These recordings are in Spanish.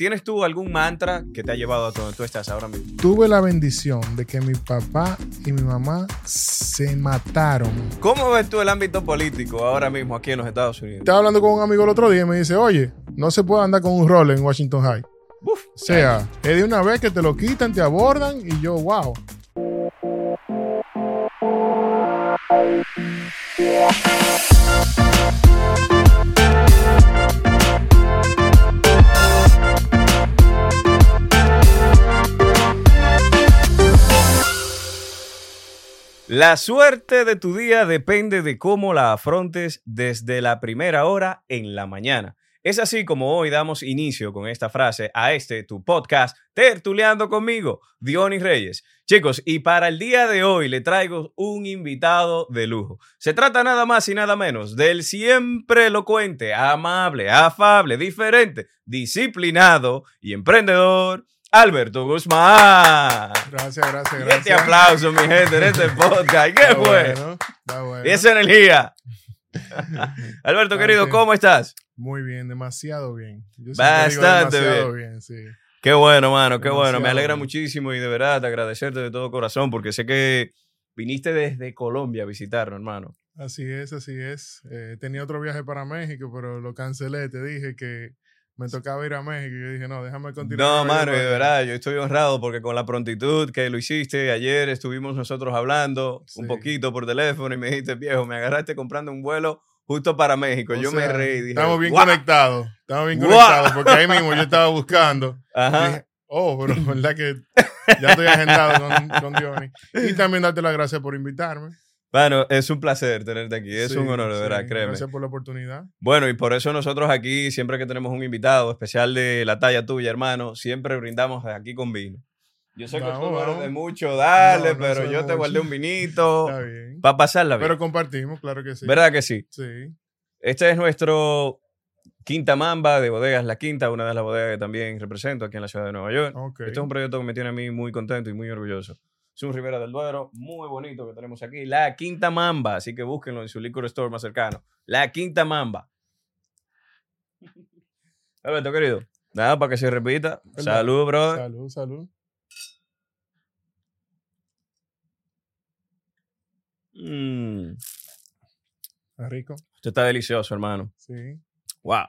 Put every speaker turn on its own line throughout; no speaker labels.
¿tienes tú algún mantra que te ha llevado a donde tú estás ahora mismo?
Tuve la bendición de que mi papá y mi mamá se mataron.
¿Cómo ves tú el ámbito político ahora mismo aquí en los Estados Unidos?
Estaba hablando con un amigo el otro día y me dice, oye, no se puede andar con un rol en Washington High.
Uf,
O sea, es de una vez que te lo quitan, te abordan y yo, wow.
La suerte de tu día depende de cómo la afrontes desde la primera hora en la mañana. Es así como hoy damos inicio con esta frase a este tu podcast, Tertuleando conmigo, Dionis Reyes. Chicos, y para el día de hoy le traigo un invitado de lujo. Se trata nada más y nada menos del siempre elocuente, amable, afable, diferente, disciplinado y emprendedor, Alberto Guzmán.
Gracias, gracias,
Y
gracias.
este aplauso, mi gente, en este podcast. ¿Qué
bueno, está bueno.
Y esa energía. Alberto, querido. ¿cómo estás?
Muy bien, demasiado bien. Yo siempre digo
Bastante
demasiado bien. sí.
Qué bueno, mano, qué bueno. Me alegra
bien.
muchísimo y de verdad agradecerte de todo corazón porque sé que viniste desde Colombia a visitarnos, hermano.
Así es, así es. Eh, tenía otro viaje para México, pero lo cancelé. Te dije que me tocaba ir a México y yo dije, no, déjame continuar.
No, mano, de verdad, yo estoy honrado porque con la prontitud que lo hiciste, ayer estuvimos nosotros hablando un poquito por teléfono y me dijiste, viejo, me agarraste comprando un vuelo justo para México.
O
yo me reí. Dije,
Estamos bien conectados. Estamos bien conectados porque ahí mismo yo estaba buscando.
Ajá.
Dije, oh, pero verdad que ya estoy agendado con, con Diony. Y también darte las gracias por invitarme.
Bueno, es un placer tenerte aquí. Es
Sí,
un honor, de
sí,
verdad, créeme.
Gracias por la oportunidad.
Bueno, y por eso nosotros aquí, siempre que tenemos un invitado especial de la talla tuya, hermano, siempre brindamos aquí con vino. Yo sé que tú no eres de mucho
No, no
pero yo te
mucho.
guardé un vinito
Está bien.
para pasarla bien.
Pero compartimos, claro que sí.
¿Verdad que sí?
Sí.
Este es nuestro Quinta Mamba de Bodegas La Quinta, una de las bodegas que también represento aquí en la ciudad de Nueva York.
Ok.
Este es un proyecto que me tiene a mí muy contento y muy orgulloso. Es un Rivera del Duero muy bonito que tenemos aquí. La Quinta Mamba, así que búsquenlo en su liquor store más cercano. La Quinta Mamba. Alberto, querido. Nada, para que se repita. Salud, brother.
Salud, salud.
Mm,
Está rico.
esto está delicioso, hermano.
Sí.
Wow.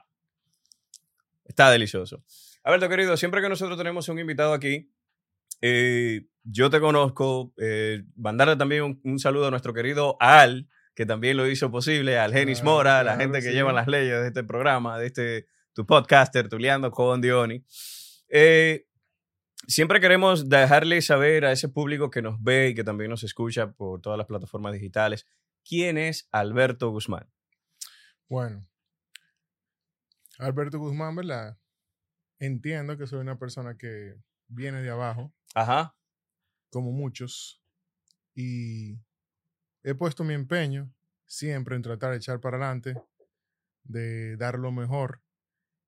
Está delicioso. Alberto, querido, siempre que nosotros tenemos un invitado aquí, eh, yo te conozco. Eh, mandarle también un, un saludo a nuestro querido Al, que también lo hizo posible, al Genis Mora, la
claro,
gente que
sí.
lleva las leyes de este programa, de este tu podcast, Tertuleando con Diony. Eh, siempre queremos dejarle saber a ese público que nos ve y que también nos escucha por todas las plataformas digitales, quién es Alberto Guzmán.
Bueno. Alberto Guzmán, ¿verdad? Entiendo que soy una persona que viene de abajo,
Ajá.
como muchos, y he puesto mi empeño siempre en tratar de echar para adelante, de dar lo mejor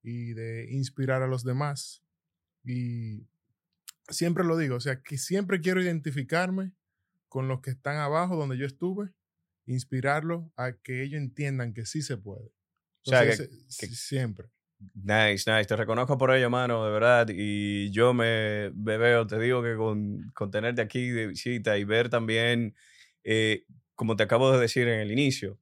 y de inspirar a los demás. Y siempre lo digo, o sea, que siempre quiero identificarme con los que están abajo donde yo estuve, inspirarlos a que ellos entiendan que sí se puede.
O sea, que-
siempre.
Nice, nice. Te reconozco por ello, mano, de verdad. Y yo me, me veo, te digo que con, con tenerte aquí de visita y ver también, eh, como te acabo de decir en el inicio,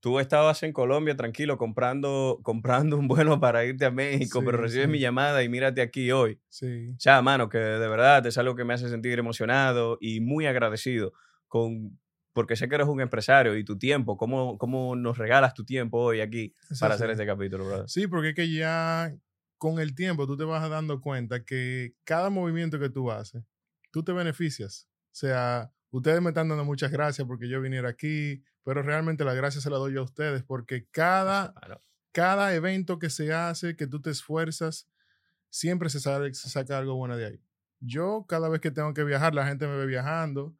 tú estabas en Colombia tranquilo comprando, comprando un vuelo para irte a México,
Sí,
pero recibes
sí.
mi llamada y mírate aquí hoy.
Sí.
O sea, mano, que de verdad es algo que me hace sentir emocionado y muy agradecido con, porque sé que eres un empresario y tu tiempo, cómo, cómo nos regalas tu tiempo hoy aquí para hacer este capítulo, brother.
Sí, porque es que ya con el tiempo tú te vas dando cuenta que cada movimiento que tú haces, tú te beneficias. O sea, ustedes me están dando muchas gracias porque yo viniera aquí, pero realmente las gracias se las doy yo a ustedes porque cada,
Mano,
cada evento que se hace, que tú te esfuerzas, siempre se, sale- se saca algo bueno de ahí. Yo cada vez que tengo que viajar, la gente me ve viajando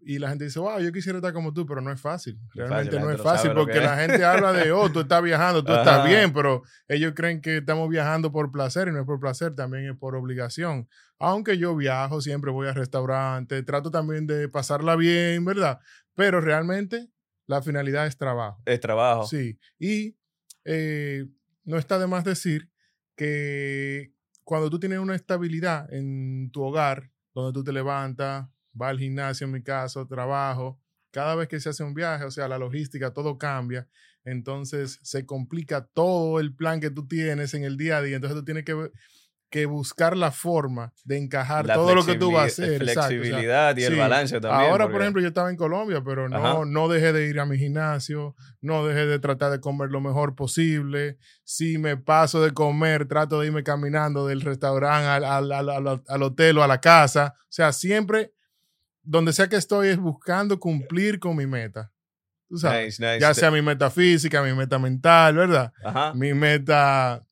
y la gente dice, wow, yo quisiera estar como tú, pero no es fácil. Realmente
fácil,
no es fácil porque
que
la gente habla de, oh, tú estás viajando, tú estás bien, pero ellos creen que estamos viajando por placer y no es por placer, también es por obligación. Aunque yo viajo, siempre voy a restaurantes, trato también de pasarla bien, ¿verdad? Pero realmente la finalidad es trabajo.
Es trabajo.
Sí, y eh, no está de más decir que cuando tú tienes una estabilidad en tu hogar, donde tú te levantas, vas al gimnasio, en mi caso, trabajo, cada vez que se hace un viaje, o sea, la logística, todo cambia. Entonces se complica todo el plan que tú tienes en el día a día. Entonces tú tienes que, que buscar la forma de encajar
La
todo lo que tú vas a hacer. exacto,
Flexibilidad y el
sí.
balance también.
Ahora,
porque-
por ejemplo, yo estaba en Colombia, pero
Ajá.
no, no dejé de ir a mi gimnasio, no dejé de tratar de comer lo mejor posible. Si me paso de comer, trato de irme caminando del restaurante al- al- al- al hotel o a la casa. O sea, siempre, donde sea que estoy, es buscando cumplir con mi meta. Tú sabes,
Nice, nice.
ya sea mi meta física, mi meta mental, ¿verdad?
Ajá.
Mi meta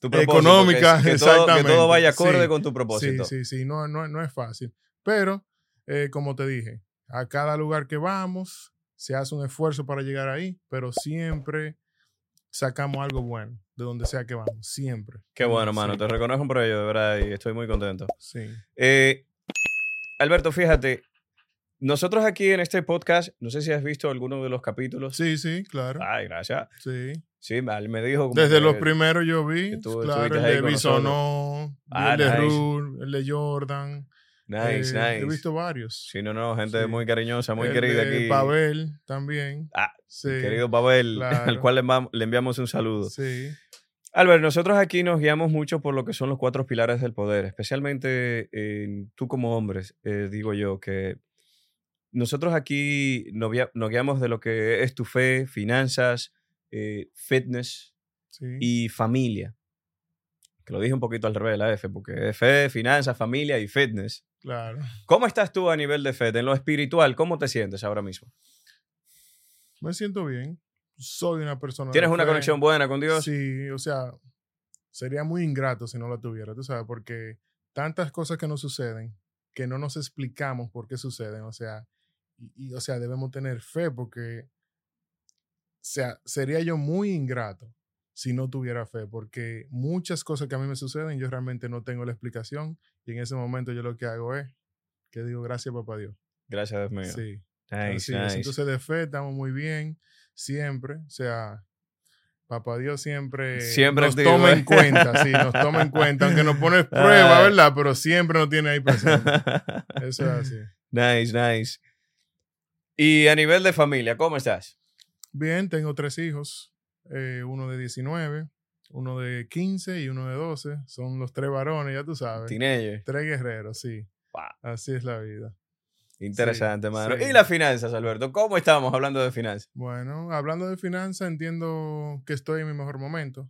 Tu
económica,
que, que todo, que
exactamente.
todo vaya acorde
Sí.
con tu
Sí,
propósito.
sí, sí, no, no, no es fácil. Pero, eh, como te dije, a cada lugar que vamos se hace un esfuerzo para llegar ahí, pero siempre sacamos algo bueno de donde sea que vamos, siempre.
Qué bueno, mano.
Sí,
Te reconozco por ello, de verdad, y estoy muy contento.
sí.
Eh, Alberto, fíjate, nosotros aquí en este podcast, no sé si has visto alguno de los capítulos.
Sí, sí, claro.
Ay, gracias.
Sí.
Sí, mal me dijo. como
Desde
que-
los primeros yo vi,
tú
claro, el de Bisonó,
Ah,
el de
nice.
Rule, el de Jordan.
Nice,
eh, He
nice.
visto varios.
Sí, no, no, gente
Sí.
muy cariñosa, muy
el
querida
de
aquí.
Pavel también.
Ah,
sí.
Querido Pavel, al cual le enviamos un saludo.
Sí.
Albert, nosotros aquí nos guiamos mucho por lo que son los cuatro pilares del poder, especialmente eh, tú como hombres, eh, digo yo, que nosotros aquí nos, guia- nos guiamos de lo que es tu fe, finanzas, eh, fitness
Sí.
y familia. Que lo dije un poquito al revés, la F, porque es fe, finanzas, familia y fitness.
Claro.
¿Cómo estás tú a nivel de fe? En lo espiritual, ¿cómo te sientes ahora mismo?
Me siento bien. Soy una persona.
¿Tienes una
fe.
conexión buena con Dios?
Sí, o sea, sería muy ingrato si no la tuviera, tú sabes, porque tantas cosas que nos suceden que no nos explicamos por qué suceden, o sea, y, y, o sea, debemos tener fe porque, o sea, sería yo muy ingrato si no tuviera fe, porque muchas cosas que a mí me suceden yo realmente no tengo la explicación y en ese momento yo lo que hago es que digo gracias papá Dios.
Gracias, Dios mío.
Sí.
Nice,
Así
nice.
Entonces, de fe estamos muy bien, siempre. O sea, Papá Dios siempre,
Siempre
nos
activo,
toma
¿eh?
en cuenta, sí, nos toma en cuenta, aunque nos pone prueba. ¿verdad? Pero siempre nos tiene ahí presente. Eso es así.
nice, nice. Y a nivel de familia, ¿cómo estás?
Bien, tengo tres hijos, eh, uno de 19, uno de 15 y uno de 12. Son los tres varones, ya tú sabes.
Teenager.
Tres guerreros, sí.
Wow.
Así es la vida.
Interesante,
Sí,
mano.
sí.
Y las finanzas, Alberto. ¿Cómo estamos hablando de finanzas?
Bueno, hablando de finanzas, entiendo que estoy en mi mejor momento.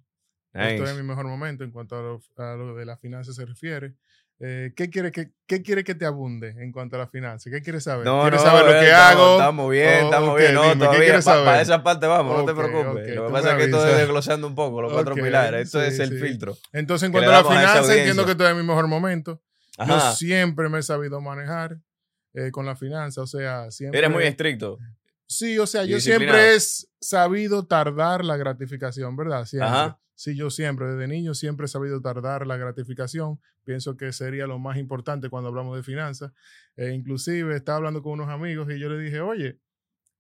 Nice.
Estoy en mi mejor momento en cuanto a lo, a lo de las finanzas se refiere. Eh, ¿qué, quiere que, ¿Qué quiere que te abunde en cuanto a las finanzas? ¿Qué quieres saber?
No,
¿Quieres
no,
saber lo que hago?
Estamos bien, estamos bien. No,
dime, ¿qué
todavía.
quieres
Para
saber?
esa parte vamos, no te preocupes. lo que pasa es que estoy desglosando un poco los cuatro pilares. Esto
sí,
es el filtro.
Entonces, en cuanto a las finanzas, entiendo que estoy en mi mejor momento. Yo
Ajá.
siempre me he sabido manejar eh, con la finanza, o sea, siempre...
Eres muy estricto.
Sí, o sea, yo siempre he sabido tardar la gratificación, ¿verdad? Siempre.
Ajá.
Sí, yo siempre, desde niño, siempre he sabido tardar la gratificación. Pienso que sería lo más importante cuando hablamos de finanzas. Eh, inclusive, estaba hablando con unos amigos y yo le dije, oye,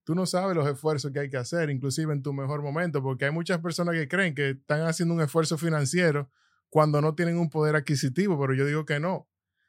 tú no sabes los esfuerzos que hay que hacer, inclusive en tu mejor momento, porque hay muchas personas que creen que están haciendo un esfuerzo financiero cuando no tienen un poder adquisitivo, pero yo digo que no,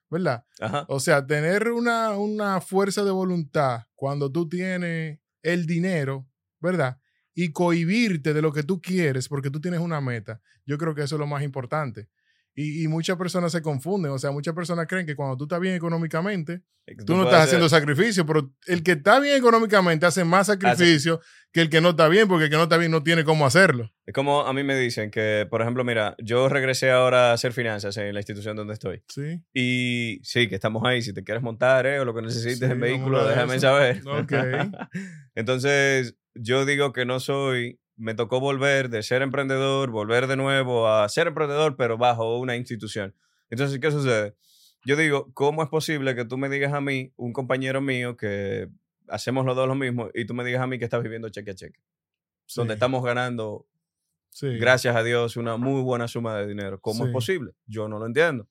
¿verdad?
Ajá.
O sea, tener una, una fuerza de voluntad cuando tú tienes el dinero, ¿verdad? Y cohibirte de lo que tú quieres porque tú tienes una meta. Yo creo que eso es lo más importante. Y, y muchas personas se confunden. O sea, muchas personas creen que cuando tú estás bien económicamente, tú no estás
hacer-
haciendo sacrificio, pero el que está bien económicamente hace más sacrificio que el que no está bien porque el que no está bien no tiene cómo hacerlo.
Es como a mí me dicen que, por ejemplo, mira, yo regresé ahora a hacer finanzas en la institución donde estoy.
Sí.
Y sí, que estamos ahí. Si te quieres montar eh, o lo que necesites
Sí,
en vehículo, déjame saber.
Ok.
Entonces, yo digo que no soy, me tocó volver de ser emprendedor, volver de nuevo a ser emprendedor, pero bajo una institución. Entonces, ¿qué sucede? Yo digo, ¿cómo es posible que tú me digas a mí, un compañero mío, que hacemos los dos lo mismo, y tú me digas a mí que estás viviendo cheque a cheque? Donde
Sí.
estamos ganando,
Sí.
gracias a Dios, una muy buena suma de dinero. ¿Cómo es posible? Yo no lo entiendo.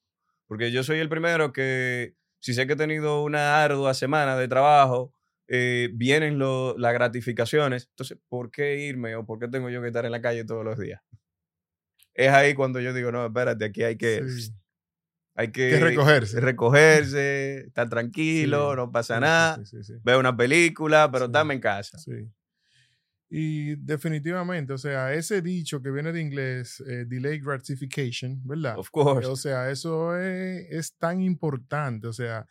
Porque yo soy el primero que, si sé que he tenido una ardua semana de trabajo, eh, vienen lo- las gratificaciones. Entonces, ¿por qué irme o por qué tengo yo que estar en la calle todos los días? es ahí cuando yo digo, no, espérate, aquí hay que,
Sí.
hay que,
Que recogerse.
recogerse, estar tranquilo,
Sí,
no pasa nada,
sí,
ver una película, pero dame en casa.
Sí. Y definitivamente, o sea, ese dicho que viene de inglés, eh, delay gratification, ¿verdad?
Of course.
O sea, eso es, es tan importante. O sea,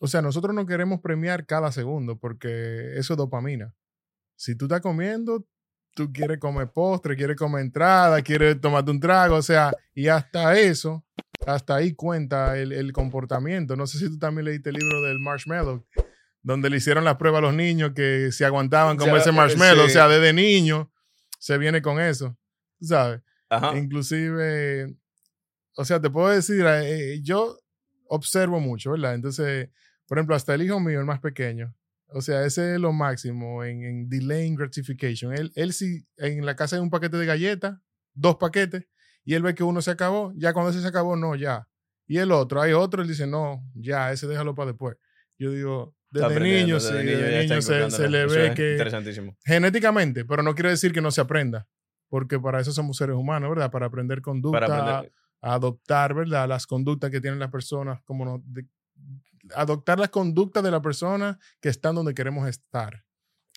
o sea, nosotros no queremos premiar cada segundo porque eso es dopamina. Si tú estás comiendo, tú quieres comer postre, quieres comer entrada, quieres tomarte un trago, o sea, y hasta eso, hasta ahí cuenta el, el comportamiento. No sé si tú también leíste el libro del marshmallow, donde le hicieron la prueba a los niños que si aguantaban como
Ya,
ese
eh,
marshmallow, o sea, desde niño se viene con eso, tú ¿sabes?
Ajá.
Inclusive, o sea, te puedo decir, eh, yo observo mucho, ¿verdad? Entonces, por ejemplo, hasta el hijo mío, el más pequeño, o sea, ese es lo máximo en, en delaying gratification. Él, él sí, en la casa hay un paquete de galletas, dos paquetes, y él ve que uno se acabó, ya cuando ese se acabó, no, ya. Y el otro, hay otro, él dice, no, ya, ese déjalo para después. Yo digo, desde niño,
desde
sí,
niño
desde niño se, le ve
es
que
Interesantísimo.
genéticamente, pero no quiere decir que no se aprenda, porque para eso somos seres humanos, ¿verdad? Para aprender conducta,
Para aprender.
a adoptar, ¿verdad? Las conductas que tienen las personas, como no, de- adoptar las conductas de la persona que están donde queremos estar.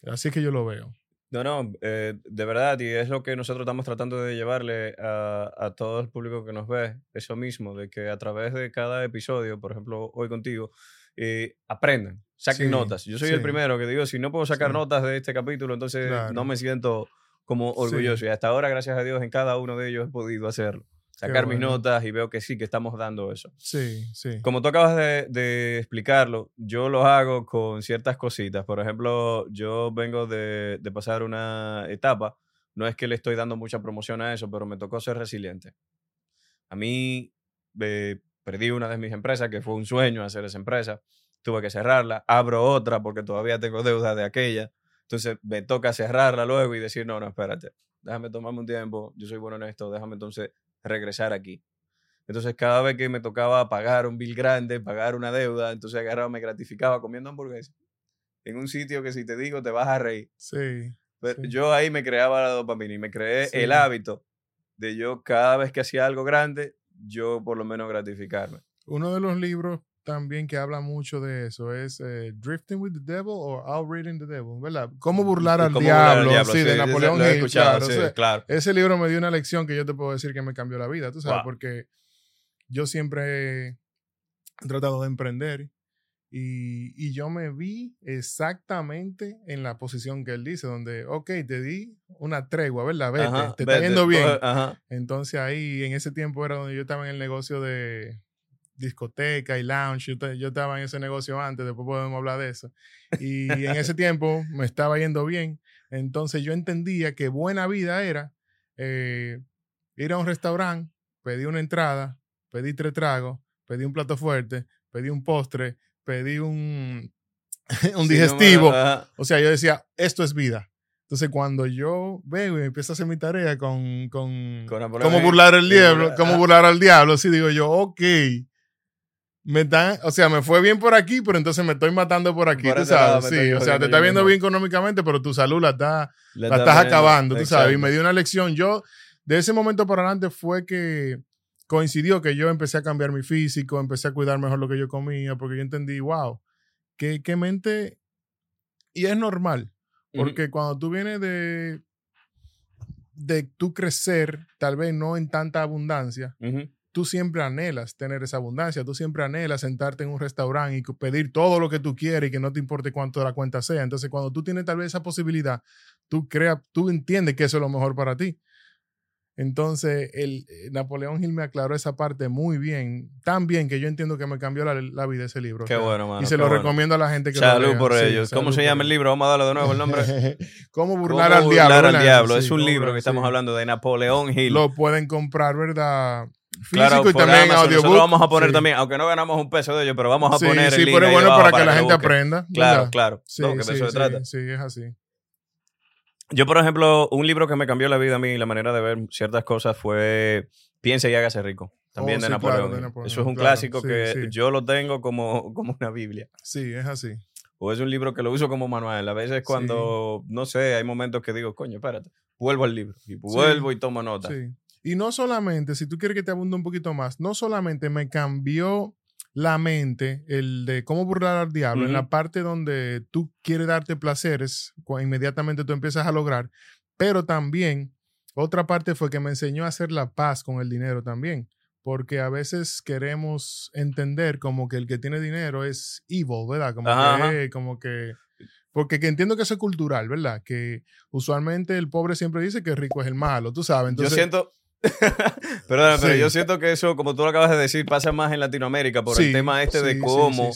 Así que yo lo veo.
No, no, eh, de verdad, y es lo que nosotros estamos tratando de llevarle a, a todo el público que nos ve, eso mismo, de que a través de cada episodio, por ejemplo, hoy contigo, eh, aprendan, saquen
Sí,
notas. Yo soy el primero que digo, si no puedo sacar
Sí.
notas de este capítulo, entonces
Claro.
no me siento como orgulloso. Y hasta ahora, gracias a Dios, en cada uno de ellos he podido hacerlo. Sacar mis
bueno.
notas y veo que sí, que estamos dando eso.
Sí, sí.
Como tú acabas de, de explicarlo, yo lo hago con ciertas cositas. Por ejemplo, yo vengo de, de pasar una etapa. No es que le estoy dando mucha promoción a eso, pero me tocó ser resiliente. A mí eh, perdí una de mis empresas, que fue un sueño hacer esa empresa. Tuve que cerrarla. Abro otra porque todavía tengo deuda de aquella. Entonces me toca cerrarla luego y decir, no, no, espérate. Déjame tomarme un tiempo. Yo soy bueno en esto. Déjame entonces regresar aquí. Entonces, cada vez que me tocaba pagar un bill grande, pagar una deuda, entonces agarraba, me gratificaba comiendo hamburguesas. En un sitio que si te digo te vas a reír.
Sí.
Pero
Sí.
Yo ahí me creaba la dopamina y me creé
Sí.
el hábito de yo cada vez que hacía algo grande, yo por lo menos gratificarme.
Uno de los libros también que habla mucho de eso es eh, Drifting with the Devil o Outreading the Devil, ¿verdad? Cómo burlar al
¿Cómo burlar al
diablo, sí, de
ese
Napoleón
lo he
Hill, claro,
sí,
o sea,
claro.
Ese libro me dio una lección que yo te puedo decir que me cambió la vida, tú sabes,
Wow.
porque yo siempre he tratado de emprender y, y yo me vi exactamente en la posición que él dice, donde, ok, te di una tregua, ¿verdad? Vete,
Ajá,
te está
vete,
yendo bien.
Ajá.
Entonces ahí, en ese tiempo era donde yo estaba en el negocio de discoteca y lounge. Yo, te- yo estaba en ese negocio antes, después podemos hablar de eso. Y en ese tiempo me estaba yendo bien. Entonces yo entendía que buena vida era eh, ir a un restaurante, pedir una entrada, pedir tres tragos, pedir un plato fuerte, pedir un postre, pedir un, un
Sí,
digestivo.
no.
O sea, yo decía, esto es vida. Entonces, cuando yo veo y empiezo a hacer mi tarea con, con, cómo burlar
sí,
diablo, cómo burlar al diablo, sí digo yo, ok. Me están, o sea, me fue bien por aquí, pero entonces me estoy matando por aquí,
Por
tú
lado
Sí, o sea, te está viendo bien económicamente, pero tu salud la, está, la
está
estás acabando, tú sabes. Y me dio una lección. Yo, de ese momento para adelante, fue que coincidió que yo empecé a cambiar mi físico, empecé a cuidar mejor lo que yo comía, porque yo entendí, wow, qué, qué mente. Y es normal, porque cuando tú vienes de, de tú crecer, tal vez no en tanta abundancia. Tú siempre anhelas tener esa abundancia, tú siempre anhelas sentarte en un restaurante y pedir todo lo que tú quieres y que no te importe cuánto la cuenta sea. Entonces, cuando tú tienes tal vez esa posibilidad, tú creas, tú entiendes que eso es lo mejor para ti. Entonces, el, eh, Napoleón Hill me aclaró esa parte muy bien, tan bien que yo entiendo que me cambió la, la vida ese libro. o
Qué
sea,
bueno, mano.
y se lo
bueno.
recomiendo a la gente que lo
Salud
lea.
por
Sí,
ellos. ¿Cómo se llama el libro? Vamos a darle de nuevo el nombre.
¿Cómo
¿Cómo
burlar al diablo?
burlar al diablo?
Sí,
es un
cómo
libro que estamos hablando de Napoleón Hill.
Lo pueden comprar, ¿verdad? Físico
Claro,
y también
Amazon.
audiobook.
Nosotros vamos a poner
Sí.
también, aunque no ganamos un peso de ellos, pero vamos a
sí,
poner
sí,
el
pero es bueno para que la gente aprenda.
Claro,
¿verdad?
claro.
Sí,
no, que de
sí,
eso se
sí,
trata.
sí, es así.
Yo, por ejemplo, un libro que me cambió la vida a mí y la manera de ver ciertas cosas fue Piense y hágase rico. También
Oh,
de, Napoleón.
claro, de
Hill.
Napoleón,
Eso es un
claro,
clásico que yo lo tengo como, como una Biblia.
Sí, es así.
O es un libro que lo uso como manual. A veces cuando, no sé, hay momentos que digo, coño, espérate, vuelvo al libro. Y vuelvo y tomo nota.
Sí. Y no solamente, si tú quieres que te abunde un poquito más, no solamente me cambió la mente el de cómo burlar al diablo en la parte donde tú quieres darte placeres, inmediatamente tú empiezas a lograr, pero también otra parte fue que me enseñó a hacer la paz con el dinero también. Porque a veces queremos entender como que el que tiene dinero es evil, ¿verdad? Como
Ajá,
que, como que porque que entiendo que eso es cultural, ¿verdad? Que usualmente el pobre siempre dice que el rico es el malo, tú sabes. Entonces,
yo siento. Perdona, pero
Sí.
yo siento que eso, como tú lo acabas de decir, pasa más en Latinoamérica por
sí,
el tema este
sí,
de cómo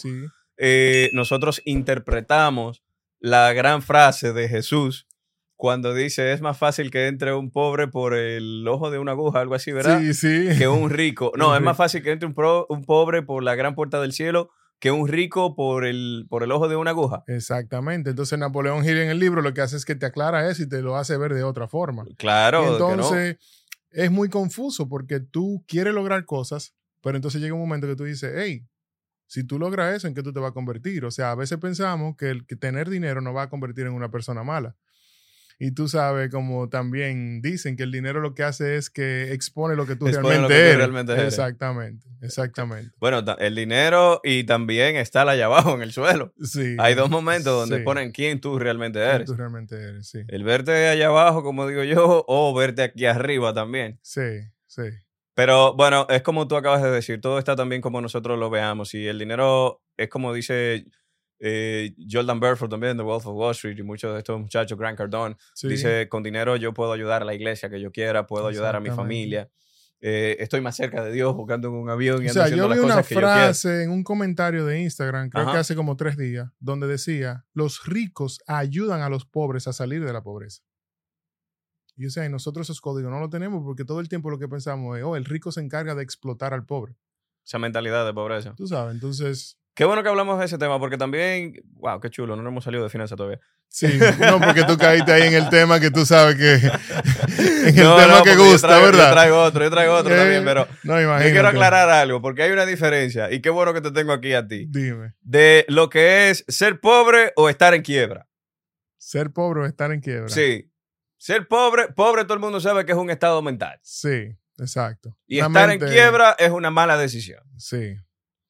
eh, nosotros interpretamos la gran frase de Jesús cuando dice es más fácil que entre un pobre por el ojo de una aguja, algo así, ¿verdad?
Sí, sí.
Que un rico. No, es más fácil que entre un, pro- un pobre por la gran puerta del cielo que un rico por el, por el ojo de una aguja.
Exactamente. Entonces Napoleón Hill en el libro lo que hace es que te aclara eso y te lo hace ver de otra forma.
Claro,
Y
que no.
Es muy confuso porque tú quieres lograr cosas, pero entonces llega un momento que tú dices, hey, si tú logras eso, ¿en qué tú te vas a convertir? O sea, a veces pensamos que el tener dinero nos va a convertir en una persona mala. Y tú sabes, como también dicen que el dinero lo que hace es que expone lo que tú,
Expone lo
realmente,
que tú
eres.
realmente eres.
Exactamente, exactamente.
Bueno, el dinero y también está allá abajo en el suelo.
Sí.
Hay dos momentos donde
Sí.
ponen quién tú realmente
Quién
eres.
Tú realmente eres, sí.
El verte allá abajo, como digo yo, o verte aquí arriba también.
Sí, sí.
Pero bueno, es como tú acabas de decir, todo está también como nosotros lo veamos. Y el dinero es como dice eh, Jordan Belfort también, The Wealth of Wall Street, y muchos de estos muchachos, Grant Cardone,
sí.
dice, con dinero yo puedo ayudar a la iglesia que yo quiera, puedo ayudar a mi familia. eh, estoy más cerca de Dios buscando en un avión y
O sea, yo vi
las
una
que
frase en un comentario de Instagram, creo
Ajá.
que hace como tres días, donde decía, los ricos ayudan a los pobres a salir de la pobreza. Y o sea, y nosotros esos códigos no lo tenemos porque todo el tiempo lo que pensamos es, oh, el rico se encarga de explotar al pobre.
Esa mentalidad de pobreza.
Tú sabes, entonces,
Qué bueno que hablamos de ese tema, porque también, wow, qué chulo, no nos hemos salido de finanzas todavía.
sí, no, porque tú caíste ahí en el tema que tú sabes que, en el
No,
tema
no,
que
porque yo
gusta,
traigo-
¿verdad?
Yo traigo otro, yo traigo otro
Eh,
también, pero
No,
yo
imagínate.
quiero aclarar algo, porque hay una diferencia, y qué bueno que te tengo aquí a ti,
Dime,
de lo que es ser pobre o estar en quiebra.
ser pobre o estar en quiebra.
Sí. Ser pobre, pobre todo el mundo sabe que es un estado mental.
Sí, exacto.
Y estar
mente-
en quiebra es una mala decisión.
Sí,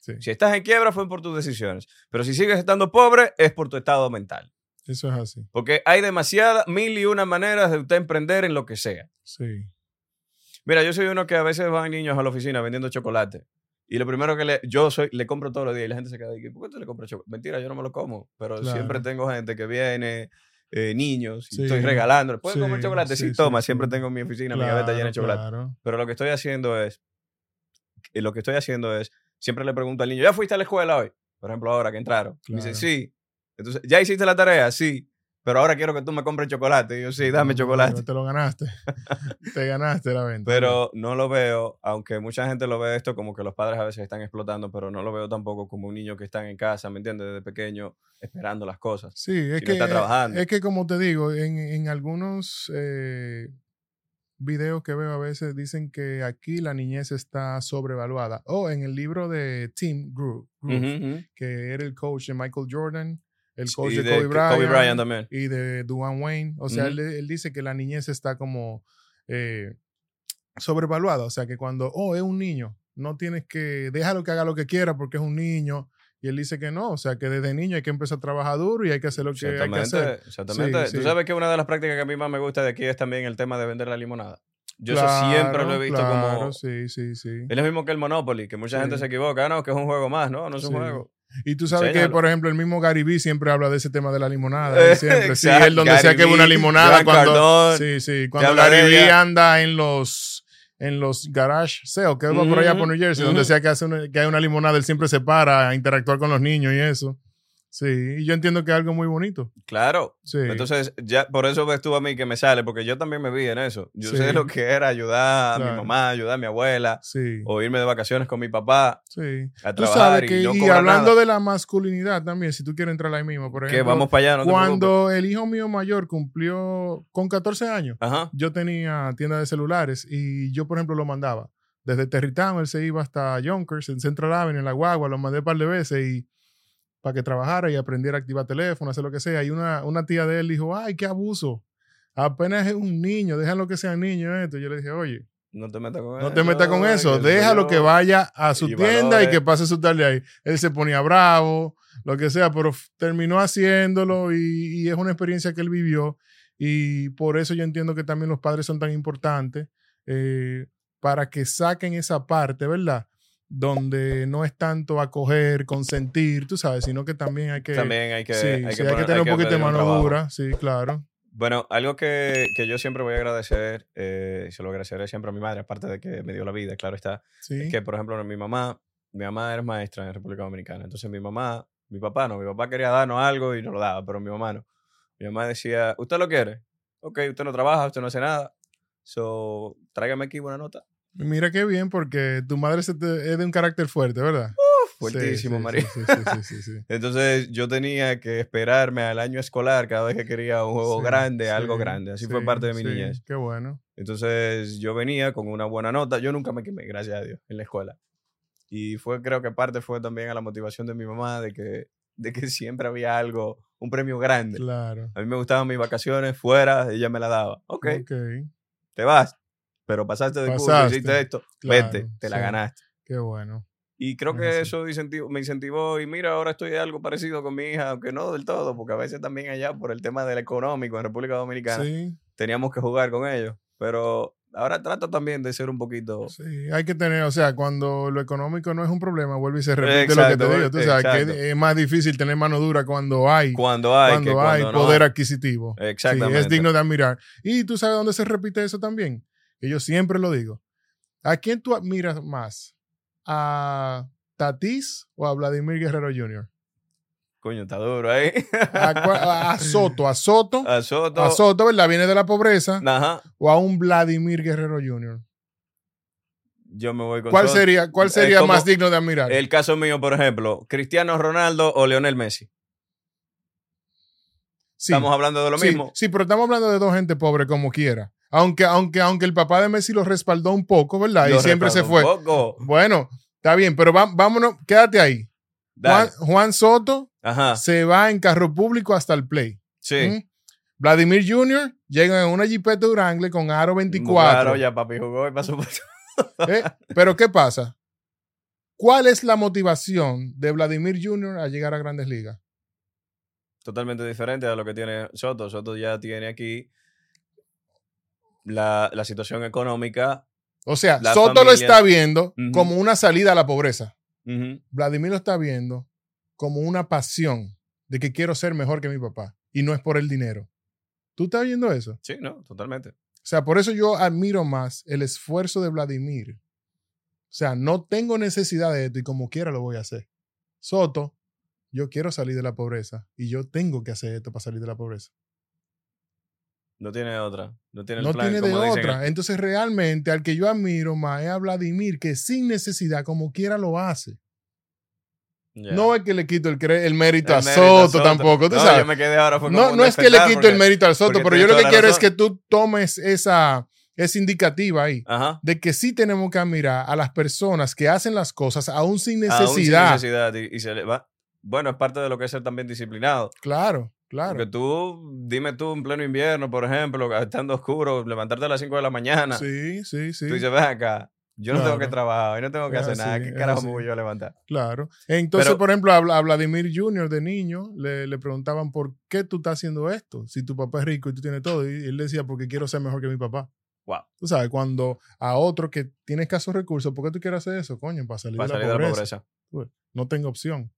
sí.
Si estás en quiebra fue por tus decisiones. Pero si sigues estando pobre es por tu estado mental.
Eso es así.
Porque hay demasiadas, mil y una maneras de usted emprender en lo que sea.
Sí.
Mira, yo soy uno que a veces van niños a la oficina vendiendo chocolate. Y lo primero que le, yo soy, le compro todos los días y la gente se queda ahí, ¿por qué tú le compras chocolate? Mentira, yo no me lo como. Pero
Claro.
siempre tengo gente que viene, eh, niños, y
Sí.
estoy regalando. ¿Pueden
Sí,
comer chocolate? Sí,
sí,
toma. Siempre tengo en mi oficina mi gaveta llena de chocolate.
Claro.
Pero lo que estoy haciendo es, y lo que estoy haciendo es, siempre le pregunto al niño, ¿ya fuiste a la escuela hoy? Por ejemplo, ahora que entraron. Me dice, sí. Entonces, ¿ya hiciste la tarea? Sí. Pero ahora quiero que tú me compres chocolate. Y yo, sí, dame
No,
chocolate.
Te lo ganaste. te ganaste la venta.
Pero no lo veo, aunque mucha gente lo ve esto como que los padres a veces están explotando, pero no lo veo tampoco como un niño que está en casa, ¿me entiendes? Desde pequeño, esperando las cosas.
Sí, es
si no
que,
está trabajando.
es que como te digo, en, en algunos eh, videos que veo a veces dicen que aquí la niñez está sobrevaluada. O en el libro de Tim Groove, que era el coach de Michael Jordan, el coach de,
de
Kobe,
Kobe
Bryant,
también.
y de Duane Wayne. O sea, él dice que la niñez está como eh, sobrevaluada. O sea, que cuando, oh, es un niño, no tienes que, déjalo que haga lo que quiera porque es un niño. Y él dice que no, o sea, que desde niño hay que empezar a trabajar duro y hay que hacer lo que hay que hacer.
Exactamente.
Sí,
Tú
sí.
sabes que una de las prácticas que a mí más me gusta de aquí es también el tema de vender la limonada. Yo
Claro,
eso siempre lo he visto
claro,
como...
Sí, sí, sí.
Es lo mismo que el Monopoly, que mucha gente se equivoca, "Ah, no, que es un juego más, no, no es un juego.
Y tú sabes que, por ejemplo, el mismo Gary Vee siempre habla de ese tema de la limonada. Siempre, sí, él donde
Gary
sea que una limonada, cuando, sí, sí, cuando
ella.
anda en los, en los garage sale, que va por allá por New Jersey, donde sea que, hace una- que hay una limonada, él siempre se para a interactuar con los niños y eso. Sí, y yo entiendo que es algo muy bonito.
Claro.
Sí.
Entonces, ya por eso ves tú a mí que me sale, porque yo también me vi en eso. Yo
Sí.
sé lo que era ayudar a mi mamá, ayudar a mi abuela,
sí,
o irme de vacaciones con mi papá
sí.
a
Tú
trabajar
sabes que,
y no
y hablando
nada.
de la masculinidad también, si tú quieres entrar ahí mismo, por
que
ejemplo,
vamos para allá, no
cuando el hijo mío mayor cumplió con 14 años,
Ajá.
yo tenía tienda de celulares y yo, por ejemplo, lo mandaba. Desde Territown, él se iba hasta Yonkers, en Central Avenue, en la guagua, lo mandé un par de veces y para que trabajara y aprendiera a activar teléfono, hacer lo que sea. Y una, una tía de él dijo, ay, qué abuso. Apenas es un niño, déjalo que sea niño esto. Yo le dije, oye,
No te metas con
no
eso.
te metas con eso,
el
déjalo que vaya a su tienda y que pase su tarde ahí. Él se ponía bravo, lo que sea, pero terminó haciéndolo y, y es una experiencia que él vivió y por eso yo entiendo que también los padres son tan importantes eh, para que saquen esa parte, ¿verdad? Donde no es tanto acoger, consentir, tú sabes, sino que también hay que,
También hay que,
sí,
hay
sí,
que,
hay que tener un poquito de mano dura, sí, claro.
Bueno, algo que, que yo siempre voy a agradecer, eh, y se lo agradeceré siempre a mi madre, aparte de que me dio la vida, claro está,
Sí.
es que, por ejemplo, mi mamá, mi mamá era maestra en República Dominicana. Entonces, mi mamá, mi papá no, mi papá quería darnos algo y nos lo daba, pero mi mamá no. Mi mamá decía, ¿usted lo quiere? Ok, usted no trabaja, usted no hace nada. So, tráigame aquí una nota.
Mira qué bien, porque tu madre es de un carácter fuerte, ¿verdad?
Fuertísimo,
Sí,
María.
Sí, sí.
Entonces, yo tenía que esperarme al año escolar cada vez que quería un juego grande, algo grande. Así fue parte de mi niñez.
Qué bueno.
Entonces yo venía con una buena nota. Yo nunca me quemé, gracias a Dios, en la escuela. Y fue, creo que parte fue también a la motivación de mi mamá de que, de que siempre había algo, un premio grande.
Claro.
A mí me gustaban mis vacaciones fuera, ella me la daba. Ok,
Ok,
te vas, pero pasaste de curso, hiciste esto,
claro,
vete, te la
sí.
ganaste.
qué bueno.
Y creo que eso incentivo- me incentivó y mira, ahora estoy algo parecido con mi hija, aunque no del todo, porque a veces también allá por el tema del económico en República Dominicana
Sí,
teníamos que jugar con ellos. Pero ahora trato también de ser un poquito...
sí, hay que tener, o sea, cuando lo económico no es un problema, vuelve y se repite lo que
Exacto,
te digo. Tú sabes
exacto.
que es más difícil tener mano dura cuando hay,
Cuando hay,
cuando
que
hay
cuando no
poder
hay.
adquisitivo. Sí,
Exactamente.
es digno de admirar. Y tú sabes dónde se repite eso también. Que yo siempre lo digo. ¿A quién tú admiras más? ¿A Tatis o a Vladimir Guerrero Jr.?
Coño, está duro ahí.
¿A, Soto? ¿A Soto?
A Soto.
A Soto, ¿verdad? Viene de la pobreza.
Ajá.
¿O a un Vladimir Guerrero Jr.?
Yo me voy con
¿Cuál
Soto.
sería, cuál sería
como
más digno de admirar?
El caso mío, por ejemplo, Cristiano Ronaldo o Lionel Messi.
sí,
Estamos hablando de lo
sí,
mismo.
sí, pero estamos hablando de dos gente pobre como quiera. Aunque, aunque, aunque el papá de Messi lo respaldó un poco, ¿verdad?
Lo
y siempre se fue.
un poco.
Bueno, está bien, pero va- vámonos, quédate ahí. Juan, Soto
Ajá.
se va en carro público hasta el play.
Sí.
¿Mm? Vladimir Jr. llega en una Jeepeta Wrangler con aro 24.
Claro, ya papi jugó y pasó por
¿eh? Pero ¿qué pasa? ¿Cuál es la motivación de Vladimir Jr. a llegar a Grandes Ligas?
totalmente diferente a lo que tiene Soto. Soto ya tiene aquí la, la situación económica.
O sea, Soto lo está viendo como una salida a la pobreza. Vladimir lo está viendo como una pasión de que quiero ser mejor que mi papá. Y no es por el dinero. ¿Tú estás viendo eso?
Sí, no, totalmente.
O sea, por eso yo admiro más el esfuerzo de Vladimir. O sea, no tengo necesidad de esto y como quiera lo voy a hacer. Soto, yo quiero salir de la pobreza y yo tengo que hacer esto para salir de la pobreza.
No tiene otra. No tiene el
No
plan,
tiene de
dicen.
otra. Entonces, realmente, al que yo admiro más es a Vladimir, que sin necesidad, como quiera, lo hace. No es que le quito el, mérito
El
a
mérito a
Soto, tampoco, tú
No,
sabes.
yo me quedé ahora fue
No, no es que le quito el mérito al Soto, pero yo lo que quiero es que tú tomes esa, esa indicativa ahí
Ajá.
de que sí tenemos que admirar a las personas que hacen las cosas aún sin
Aún sin
necesidad.
necesidad. Y, y se le va. Bueno, es parte de lo que es ser también disciplinado.
Claro, claro.
Porque tú, dime tú en pleno invierno, por ejemplo, estando oscuro, levantarte a las 5 de la mañana.
Sí, sí, sí.
Tú dices, ven acá, yo no tengo que trabajar, yo no tengo que
Es
hacer nada. ¿Qué carajo
así.
me voy yo a levantar?
Claro. Entonces,
Pero-
por ejemplo, a, Vla- a Vladimir Jr. de niño le, le preguntaban por qué tú estás haciendo esto, si tu papá es rico y tú tienes todo. Y él decía, porque quiero ser mejor que mi papá.
Wow.
Tú sabes, cuando a otro que tiene escasos recursos, ¿por qué tú quieres hacer eso? Coño, para salir,
Para
de,
salir
la
de la
pobreza. No tengo opción.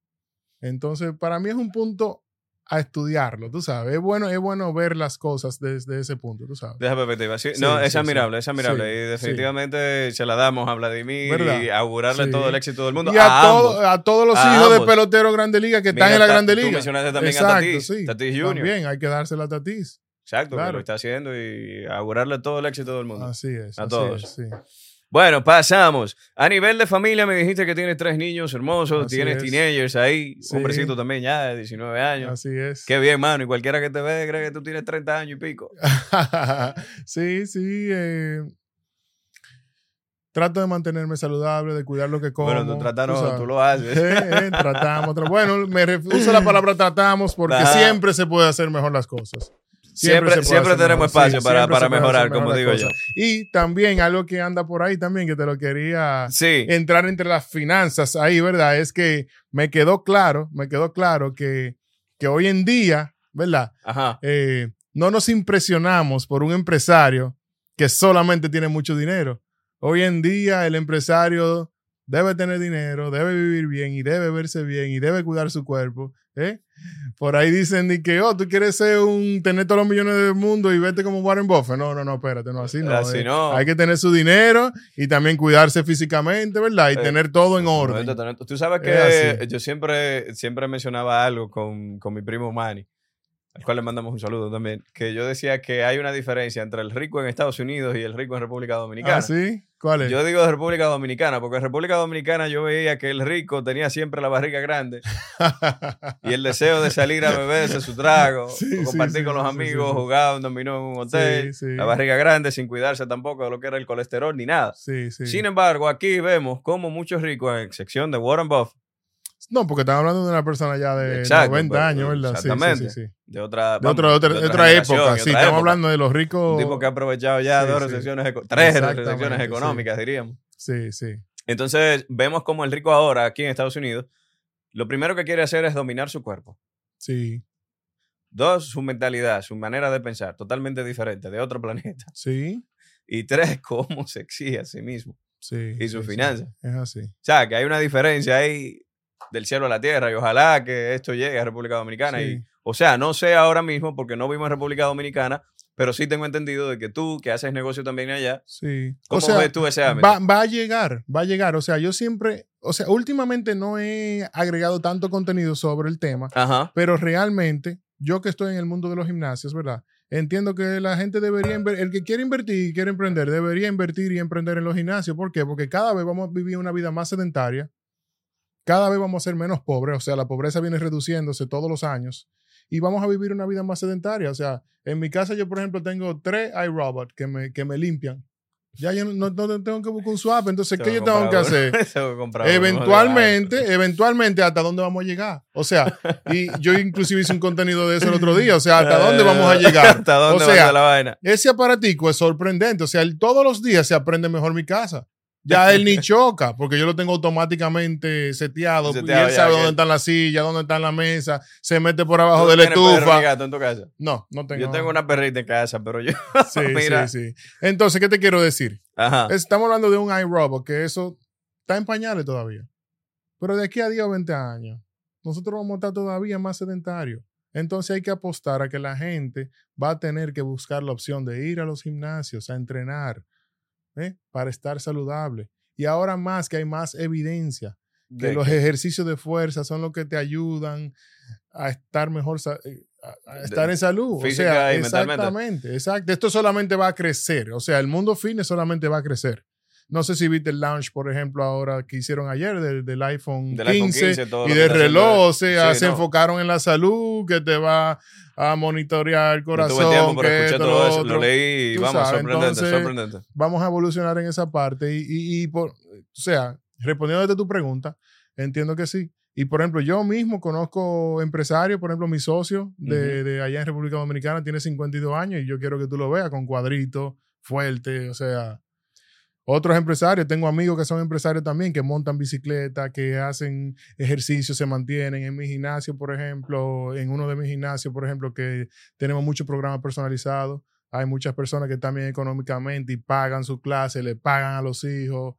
Entonces, para mí es un punto a estudiarlo, tú sabes. Es bueno, es bueno ver las cosas desde ese punto, tú sabes.
De esa perspectiva. Sí,
Sí,
no, es
sí,
admirable, es admirable. Y definitivamente se la damos a Vladimir
¿Verdad?
y augurarle todo el éxito del mundo.
Y a,
a ambos.
a todos los
A
hijos de peloteros Grande Liga que
Mira,
están en la Grande
tú
Liga.
mencionaste también a Tatis,
sí.
Tatis Jr.
También hay que dársela a Tatis.
Exacto, que lo está haciendo y augurarle todo el éxito del mundo.
Así es.
A
así
todos.
es, sí.
Bueno, pasamos. A nivel de familia, me dijiste que tienes tres niños hermosos,
Así
tienes
es.
teenagers ahí,
Sí.
hombrecito también ya de 19 años.
Así es.
Qué bien, mano. Y cualquiera que te ve cree que tú tienes 30 años y pico.
sí, sí. eh, trato de mantenerme saludable, de cuidar lo que como.
bueno, tú tratas, no, tú lo haces.
Eh, eh, tratamos. tra- bueno, me uso la palabra tratamos porque siempre se puede hacer mejor las cosas.
Siempre, siempre, tenemos espacio para, para mejorar, como digo yo.
Y también algo que anda por ahí también, que te lo quería entrar entre las finanzas ahí, ¿verdad? Es que me quedó claro, me quedó claro que, que hoy en día, ¿verdad? Eh, no nos impresionamos por un empresario que solamente tiene mucho dinero. Hoy en día el empresario debe tener dinero, debe vivir bien y debe verse bien y debe cuidar su cuerpo. ¿eh? Por ahí dicen que, oh, tú quieres ser un, tener todos los millones del mundo y verte como Warren Buffett. No, no, no, espérate, no, así no.
Así
eh.
no.
Hay que tener su dinero y también cuidarse físicamente, ¿verdad? Y eh, tener todo en orden.
Tú sabes que yo siempre, siempre mencionaba algo con, con mi primo Manny al cual le mandamos un saludo también, que yo decía que hay una diferencia entre el rico en Estados Unidos y el rico en República Dominicana.
¿Ah, sí? ¿Cuál es?
Yo digo de República Dominicana, porque en República Dominicana yo veía que el rico tenía siempre la barriga grande y el deseo de salir a beberse su trago, compartir con los amigos, jugar un dominó en un hotel, la barriga grande sin cuidarse tampoco de lo que era el colesterol ni nada. Sin embargo, aquí vemos como muchos ricos, a excepción de Warren Buffett,
no, porque estamos hablando de una persona ya de 90 años, ¿verdad?
Exactamente.
Sí, sí,
de otra,
de, otra, época. sí, estamos hablando de los ricos.
Un tipo que ha aprovechado ya dos recesiones, tres recesiones económicas, diríamos.
Sí, sí.
Entonces, vemos como el rico ahora, aquí en Estados Unidos, lo primero que quiere hacer es dominar su cuerpo.
Sí.
Dos, su mentalidad, su manera de pensar, totalmente diferente, de otro planeta.
Sí.
Y tres, cómo se exige a sí mismo.
Sí.
Y sus finanzas.
Es así. O
sea, que hay una diferencia ahí del cielo a la tierra y ojalá que esto llegue a República Dominicana. Y, o sea, no sé ahora mismo porque no vimos en República Dominicana, pero sí tengo entendido de que tú, que haces negocio también allá,
sí.
¿cómo
o sea,
ves tú ese
Va, va, a llegar, va a llegar. O sea, yo siempre, o sea, últimamente no he agregado tanto contenido sobre el tema,
Ajá.
pero realmente, yo que estoy en el mundo de los gimnasios, ¿verdad? Entiendo que la gente debería, el que quiere invertir y quiere emprender, debería invertir y emprender en los gimnasios. ¿Por qué? Porque cada vez vamos a vivir una vida más sedentaria, cada vez vamos a ser menos pobres, o sea, la pobreza viene reduciéndose todos los años y vamos a vivir una vida más sedentaria. O sea, en mi casa yo, por ejemplo, tengo tres iRobot que me, que me limpian. Ya yo no, tengo que buscar un swap. Entonces, ¿qué yo tengo que hacer? eventualmente, eventualmente, ¿hasta dónde vamos a llegar? O sea, y yo inclusive hice un contenido de eso el otro día. O sea, ¿hasta dónde vamos a llegar?
¿Hasta dónde
o sea,
la vaina?
ese aparatico es sorprendente. O sea, todos los días se aprende mejor mi casa ya él ni choca, porque yo lo tengo automáticamente seteado. y él sabe dónde está la silla, dónde está la mesa, se mete por abajo de la estufa.
gato en tu casa?
No, no tengo.
Yo tengo una perrita en casa, pero yo.
Sí, sí, sí. Entonces, ¿qué te quiero decir?
Ajá.
Estamos hablando de un iRobot, que eso está en pañales todavía. Pero de aquí a 10 o 20 años, nosotros vamos a estar todavía más sedentarios. Entonces hay que apostar a que la gente va a tener que buscar la opción de ir a los gimnasios a entrenar, ¿eh? para estar saludable. Y ahora más que hay más evidencia que los ejercicios de fuerza son los que te ayudan a estar mejor, eh, a, estar en salud.
o sea,
exactamente, exacto. Esto solamente va a crecer. O sea, el mundo fitness solamente va a crecer. No sé si viste el launch, por ejemplo, ahora que hicieron ayer del, iPhone, 15, y del reloj. O sea, se enfocaron en la salud, que te va a monitorear el corazón. No tuve tiempo escuchar todo eso.
Lo leí y vamos, sorprendente, sorprendente.
Vamos a evolucionar en esa parte. Y, y, por, o sea, respondiendo a tu pregunta, entiendo que sí. Y por ejemplo, yo mismo conozco empresarios, por ejemplo, mi socio de, de allá en República Dominicana tiene 52 años y yo quiero que tú lo veas con cuadritos, fuerte, o sea, otros empresarios, tengo amigos que son empresarios también, que montan bicicleta, que hacen ejercicio, se mantienen. En mi gimnasio, por ejemplo, en uno de mis gimnasios, por ejemplo, que tenemos muchos programas personalizados. Hay muchas personas que también económicamente y pagan su clase, le pagan a los hijos.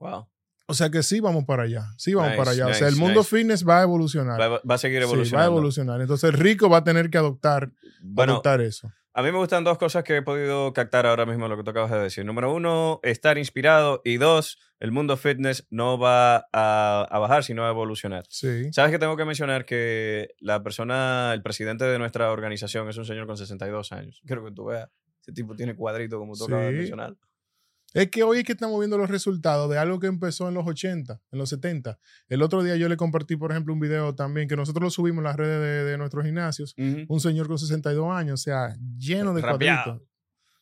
Wow.
O sea que sí vamos para allá, sí vamos para allá. o sea, el mundo fitness va a evolucionar.
Va, a seguir evolucionando.
Sí, va a evolucionar. Entonces el rico va a tener que adoptar, adoptar eso.
A mí me gustan dos cosas que he podido captar ahora mismo lo que tú acabas de decir. Número uno, estar inspirado. Y dos, el mundo fitness no va a, bajar, sino a evolucionar.
Sí.
Sabes que tengo que mencionar que la persona, el presidente de nuestra organización es un señor con 62 años. Quiero que tú veas. Ese tipo tiene cuadrito, como tú acabas de mencionar.
Es que hoy es que estamos viendo los resultados de algo que empezó en los 80, en los 70. El otro día yo le compartí, por ejemplo, un video también que nosotros lo subimos en las redes de, nuestros gimnasios. Un señor con 62 años, o sea, lleno de cuadritos.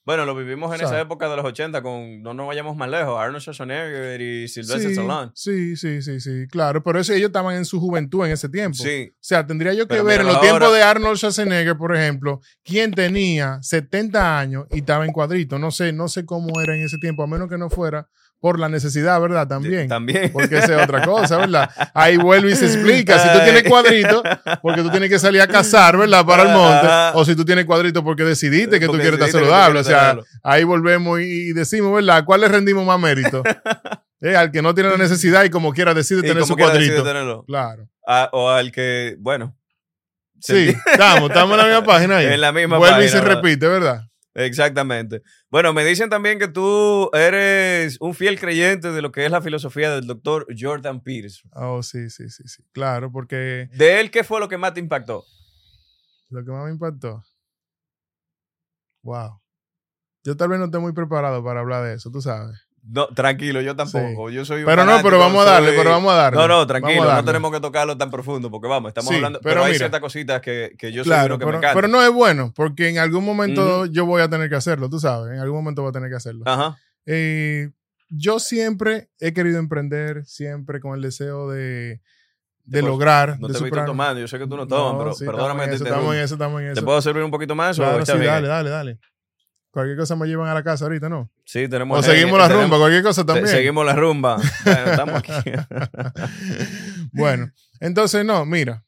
Bueno, lo vivimos en esa época de los 80 con, no nos vayamos más lejos, Arnold Schwarzenegger y Sylvester
Sí,
Stallone.
sí, sí, sí, sí, claro. Pero eso ellos estaban en su juventud en ese tiempo.
Sí,
O sea, tendría yo que
Pero
ver en los tiempos de Arnold Schwarzenegger, por ejemplo, quién tenía 70 años y estaba en cuadrito. No sé, no sé cómo era en ese tiempo, a menos que no fuera por la necesidad, ¿verdad? También.
también.
Porque esa es otra cosa, ¿verdad? Ahí vuelve y se explica. Si tú tienes cuadrito, porque tú tienes que salir a cazar, ¿verdad? Para el monte. O si tú tienes cuadrito porque decidiste que tú quieres estar saludable. O sea, ahí volvemos y decimos, ¿verdad? ¿Cuál le rendimos más mérito? Eh, al que no tiene la necesidad y como quiera decide
Y
tener su cuadrito.
tenerlo.
Claro.
Ah, o al que, bueno.
Sí, estamos, estamos en la misma página ahí.
En la misma
Vuelve y
página,
se
¿verdad?
repite, ¿verdad?
Exactamente. Bueno, me dicen también que tú eres un fiel creyente de lo que es la filosofía del doctor Jordan Peterson.
Oh, sí, sí, sí, sí. Claro, porque
¿De él qué fue lo que más te impactó?
lo que más me impactó. Wow. Yo tal vez no esté muy preparado para hablar de eso, tú sabes.
No, tranquilo, yo tampoco. Yo soy un
Pero no, pero vamos a darle, pero vamos a darle.
No, no, tranquilo, no tenemos que tocarlo tan profundo porque vamos, estamos
Sí,
hablando,
pero
pero, hay
mira.
ciertas cositas que, que yo
Claro,
seguro que me
pero,
encantan.
pero no es bueno, porque en algún momento yo voy a tener que hacerlo, tú sabes. En algún momento voy a tener que hacerlo.
Ajá.
Eh, yo siempre he querido emprender, siempre con el deseo de, de lograr.
No
de
te
superar-
tomando, yo sé que tú no tomas,
No,
pero
sí,
perdóname,
estamos
te
en eso, estamos en eso, estamos en
¿Te
eso.
puedo servir un poquito más? o
Claro,
está
sí, dale, dale, dale. Cualquier cosa me llevan a la casa ahorita, ¿no?
Sí, tenemos.
O seguimos la
tenemos-
rumba, cualquier cosa también.
Seguimos la rumba. Bueno, estamos aquí.
bueno, entonces no, mira,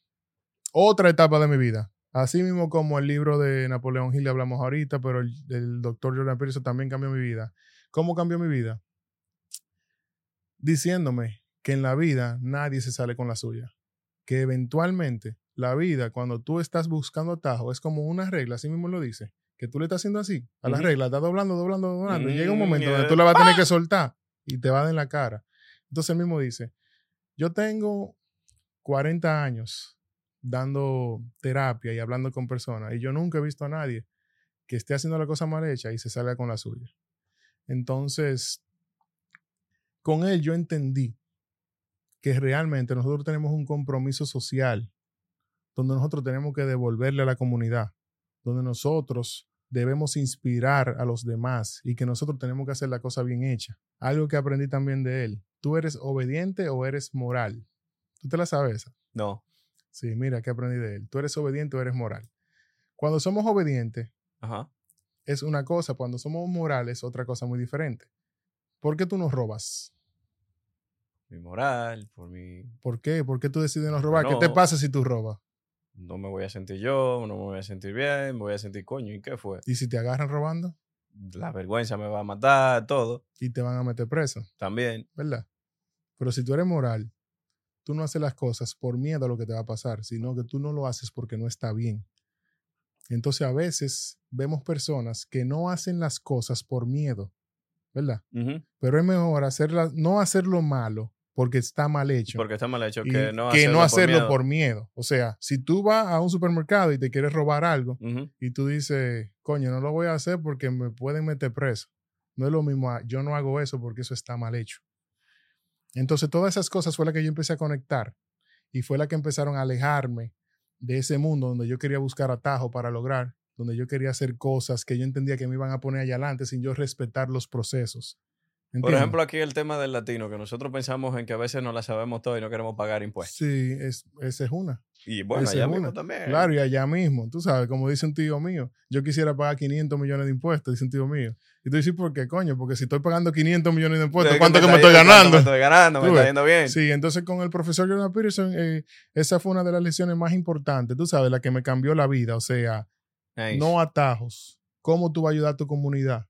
otra etapa de mi vida. Así mismo como el libro de Napoleón Hill hablamos ahorita, pero el, el doctor Jordan Peterson también cambió mi vida. ¿Cómo cambió mi vida? Diciéndome que en la vida nadie se sale con la suya. Que eventualmente la vida, cuando tú estás buscando atajo, es como una regla, así mismo lo dice, que tú le estás haciendo así, a la
Ujú.
regla, estás doblando, doblando, doblando, y llega un
Mm,
momento donde tú la vas a tener que soltar y te va a dar en la cara. Entonces él mismo dice, yo tengo 40 años dando terapia y hablando con personas y yo nunca he visto a nadie que esté haciendo la cosa mal hecha y se salga con la suya. Entonces, con él yo entendí que realmente nosotros tenemos un compromiso social donde nosotros tenemos que devolverle a la comunidad, donde nosotros debemos inspirar a los demás y que nosotros tenemos que hacer la cosa bien hecha. Algo que aprendí también de él. ¿Tú eres obediente o eres moral? ¿Tú te la sabes?
No.
Sí, mira, que aprendí de él. ¿Tú eres obediente o eres moral? Cuando somos obedientes
Ajá.
es una cosa, cuando somos morales es otra cosa muy diferente. ¿Por qué tú nos robas?
Mi moral, por mi.
¿Por qué? ¿Por qué tú decides no robar? ¿Qué te pasa si tú robas?
No me voy a sentir yo, no me voy a sentir bien, me voy a sentir coño. ¿Y qué fue?
¿Y si te agarran robando?
La vergüenza me va a matar, todo.
Y te van a meter preso,
También.
¿verdad? Pero si tú eres moral, tú no haces las cosas por miedo a lo que te va a pasar, sino que tú no lo haces porque no está bien. Entonces a veces vemos personas que no hacen las cosas por miedo, ¿verdad? Pero es mejor hacerla, no hacerlo malo porque está mal hecho.
Porque está mal hecho que no
que
hacerlo,
no hacerlo
por
por miedo. O sea, si tú vas a un supermercado y te quieres robar algo y tú dices, coño, no lo voy a hacer porque me pueden meter preso. No es lo mismo, yo no hago eso porque eso está mal hecho. Entonces, todas esas cosas fue la que yo empecé a conectar y fue la que empezaron a alejarme de ese mundo donde yo quería buscar atajo para lograr, donde yo quería hacer cosas que yo entendía que me iban a poner allá adelante sin yo respetar los procesos.
Por ejemplo, aquí el tema del latino, que nosotros pensamos en que a veces no la sabemos todo y no queremos pagar impuestos.
Sí, es, esa es una.
Y bueno,
Esa
allá mismo también.
Claro, y allá mismo, tú sabes, como dice un tío mío, yo quisiera pagar 500 millones de impuestos, dice un tío mío. Y tú dices, ¿por qué, coño? Porque si estoy pagando 500 millones de impuestos, ¿cuánto que me estoy ganando?
Me estoy ganando, me está yendo bien.
Sí, entonces con el profesor Jordan Peterson, eh, esa fue una de las lecciones más importantes, tú sabes, la que me cambió la vida. O sea,
Nice.
no atajos. ¿Cómo tú vas a ayudar a tu comunidad?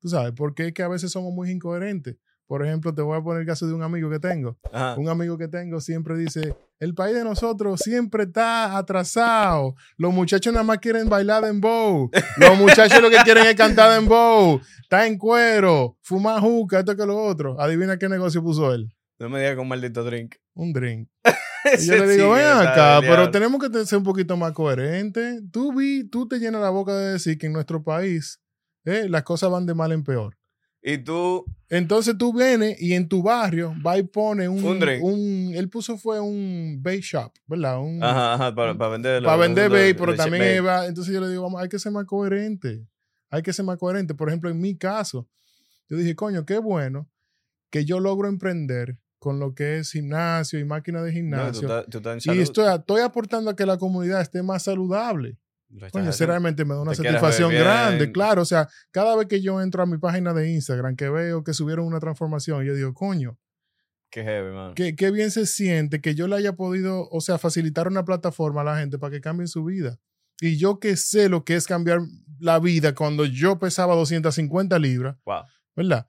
Tú sabes, porque es que a veces somos muy incoherentes. Por ejemplo, te voy a poner el caso de un amigo que tengo.
Ajá.
Un amigo que tengo siempre dice, el país de nosotros siempre está atrasado. Los muchachos nada más quieren bailar en bow. Los muchachos lo que quieren es cantar en bow. Está en cuero, fumar juca, esto que lo otro. Adivina qué negocio puso él.
No me digas con un maldito drink.
Un drink. Y yo le digo, ven acá, pero tenemos que ser un poquito más coherentes. Tú vi, tú te llenas la boca de decir que en nuestro país eh, las cosas van de mal en peor.
Y tú,
Entonces tú vienes y en tu barrio va y pone un,
Un drink.
un- él puso fue un bait shop, ¿verdad? Un,
ajá, ajá, para, para vender.
para vender
bait
bait, pero también va- entonces yo le digo, vamos, hay que ser más coherente. hay que ser más coherente. Por ejemplo, en mi caso, yo dije, coño, qué bueno que yo logro emprender con lo que es gimnasio y máquina de
No, tú
gimnasio.
tú
y estoy, estoy aportando a que la comunidad esté más saludable. Coño, realmente me da una satisfacción grande, claro. O sea, cada vez que yo entro a mi página de Instagram, que veo que subieron una transformación, yo digo, coño,
Qué heavy, man.
qué, qué bien se siente que yo le haya podido, o sea, facilitar una plataforma a la gente para que cambien su vida. Y yo que sé lo que es cambiar la vida cuando yo pesaba 250 libras,
Wow.
¿verdad?